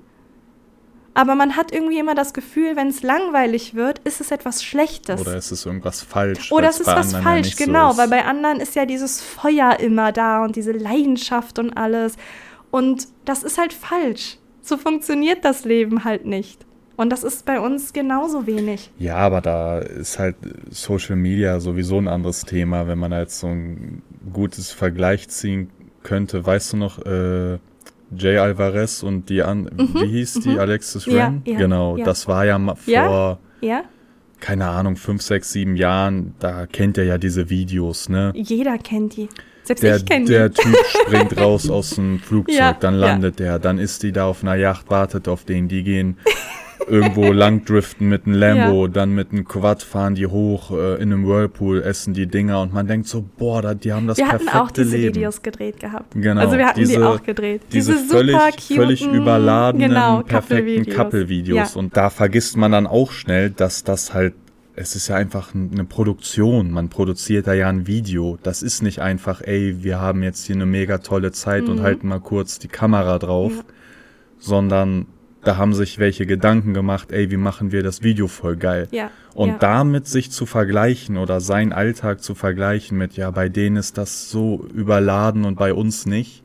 Speaker 2: Aber man hat irgendwie immer das Gefühl, wenn es langweilig wird, ist es etwas Schlechtes.
Speaker 1: Oder ist es irgendwas falsch.
Speaker 2: Oder es ist was falsch, ja genau. So weil bei anderen ist ja dieses Feuer immer da und diese Leidenschaft und alles. Und das ist halt falsch. So funktioniert das Leben halt nicht. Und das ist bei uns genauso wenig.
Speaker 1: Ja, aber da ist halt Social Media sowieso ein anderes Thema, wenn man da jetzt so ein gutes Vergleich ziehen könnte. Weißt du noch, äh, Jay Alvarez und die an, mhm, wie hieß die, mhm. Alexis Ren? Ja, ja, genau, ja. das war ja vor, keine Ahnung, fünf, sechs, sieben Jahren, da kennt er ja diese Videos, ne?
Speaker 2: Jeder kennt die. Selbst
Speaker 1: der,
Speaker 2: ich kenne
Speaker 1: die. Der Typ springt raus aus dem Flugzeug, dann landet der, dann ist die da auf einer Yacht, wartet auf den, die gehen irgendwo lang driften mit einem Lambo, ja. dann mit einem Quad fahren die hoch äh, in einem Whirlpool, essen die Dinger und man denkt so, boah, da, die haben das wir perfekte Leben. Wir hatten auch diese Leben.
Speaker 2: Videos gedreht gehabt.
Speaker 1: Genau.
Speaker 2: Also wir hatten diese, die auch gedreht.
Speaker 1: Diese, diese völlig, völlig überladenen, genau, perfekten Couple-Videos. Ja. Und da vergisst man dann auch schnell, dass das halt es ist ja einfach eine Produktion. Man produziert da ja ein Video. Das ist nicht einfach, ey, wir haben jetzt hier eine mega tolle Zeit mhm. und halten mal kurz die Kamera drauf, ja. sondern da haben sich welche Gedanken gemacht, ey, wie machen wir das Video voll geil.
Speaker 2: Ja,
Speaker 1: und
Speaker 2: ja.
Speaker 1: damit sich zu vergleichen oder seinen Alltag zu vergleichen mit, ja, bei denen ist das so überladen und bei uns nicht,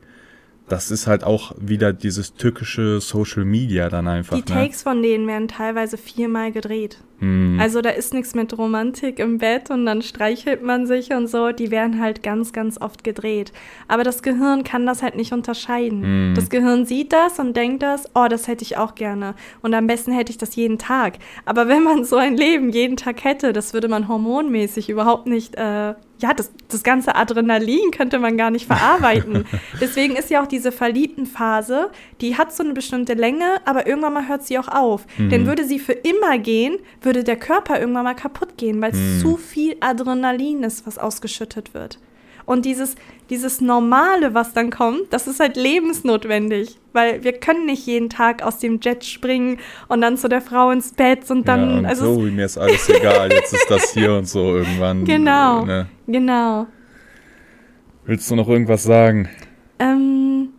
Speaker 1: das ist halt auch wieder dieses tückische Social Media dann einfach.
Speaker 2: Die ne? Takes von denen werden teilweise viermal gedreht.
Speaker 1: Mm.
Speaker 2: Also da ist nichts mit Romantik im Bett und dann streichelt man sich und so. Die werden halt ganz, ganz oft gedreht. Aber das Gehirn kann das halt nicht unterscheiden. Mm. Das Gehirn sieht das und denkt das, oh, das hätte ich auch gerne. Und am besten hätte ich das jeden Tag. Aber wenn man so ein Leben jeden Tag hätte, das würde man hormonmäßig überhaupt nicht äh, ja, das, das ganze Adrenalin könnte man gar nicht verarbeiten. Deswegen ist ja auch diese verliebten Phase, die hat so eine bestimmte Länge, aber irgendwann mal hört sie auch auf. Mhm. Denn würde sie für immer gehen, würde der Körper irgendwann mal kaputt gehen, weil es mhm. zu viel Adrenalin ist, was ausgeschüttet wird. Und dieses, dieses Normale, was dann kommt, das ist halt lebensnotwendig. Weil wir können nicht jeden Tag aus dem Jet springen und dann zu der Frau ins Bett und dann. Ja, und
Speaker 1: also so, mir ist alles egal, jetzt ist das hier und so irgendwann.
Speaker 2: Genau. Ne? Genau.
Speaker 1: Willst du noch irgendwas sagen?
Speaker 2: Ähm,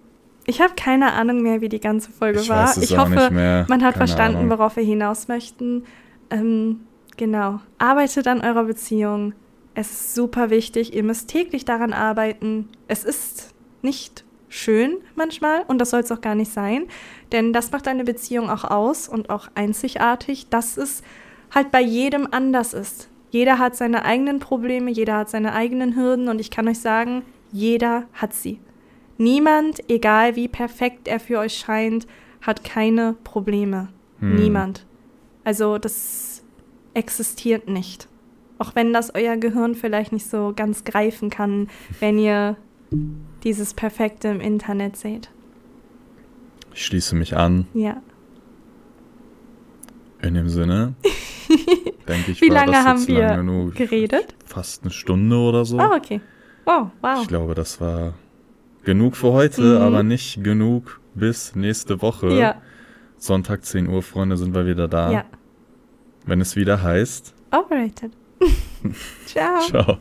Speaker 2: ich habe keine Ahnung mehr, wie die ganze Folge
Speaker 1: ich
Speaker 2: war. Ich hoffe, man hat
Speaker 1: keine
Speaker 2: verstanden,
Speaker 1: Ahnung.
Speaker 2: worauf wir hinaus möchten. Ähm, genau. Arbeitet an eurer Beziehung Es ist super wichtig. Ihr müsst täglich daran arbeiten. Es ist nicht schön manchmal und das soll es auch gar nicht sein, denn das macht eine Beziehung auch aus und auch einzigartig, dass es halt bei jedem anders ist. Jeder hat seine eigenen Probleme, jeder hat seine eigenen Hürden und ich kann euch sagen, jeder hat sie. Niemand, egal wie perfekt er für euch scheint, hat keine Probleme. Hm. Niemand. Also das existiert nicht. Auch wenn das euer Gehirn vielleicht nicht so ganz greifen kann, wenn ihr dieses Perfekte im Internet seht.
Speaker 1: Ich schließe mich an.
Speaker 2: Ja.
Speaker 1: In dem Sinne, denke ich,
Speaker 2: Wie lange haben wir lang geredet?
Speaker 1: Fast eine Stunde oder so.
Speaker 2: Oh, okay. Oh, wow.
Speaker 1: Ich glaube, das war genug für heute, mhm. aber nicht genug bis nächste Woche.
Speaker 2: Ja.
Speaker 1: Sonntag 10 Uhr, Freunde, sind wir wieder da.
Speaker 2: Ja.
Speaker 1: Wenn es wieder heißt.
Speaker 2: Overrated. Ciao.
Speaker 1: Ciao.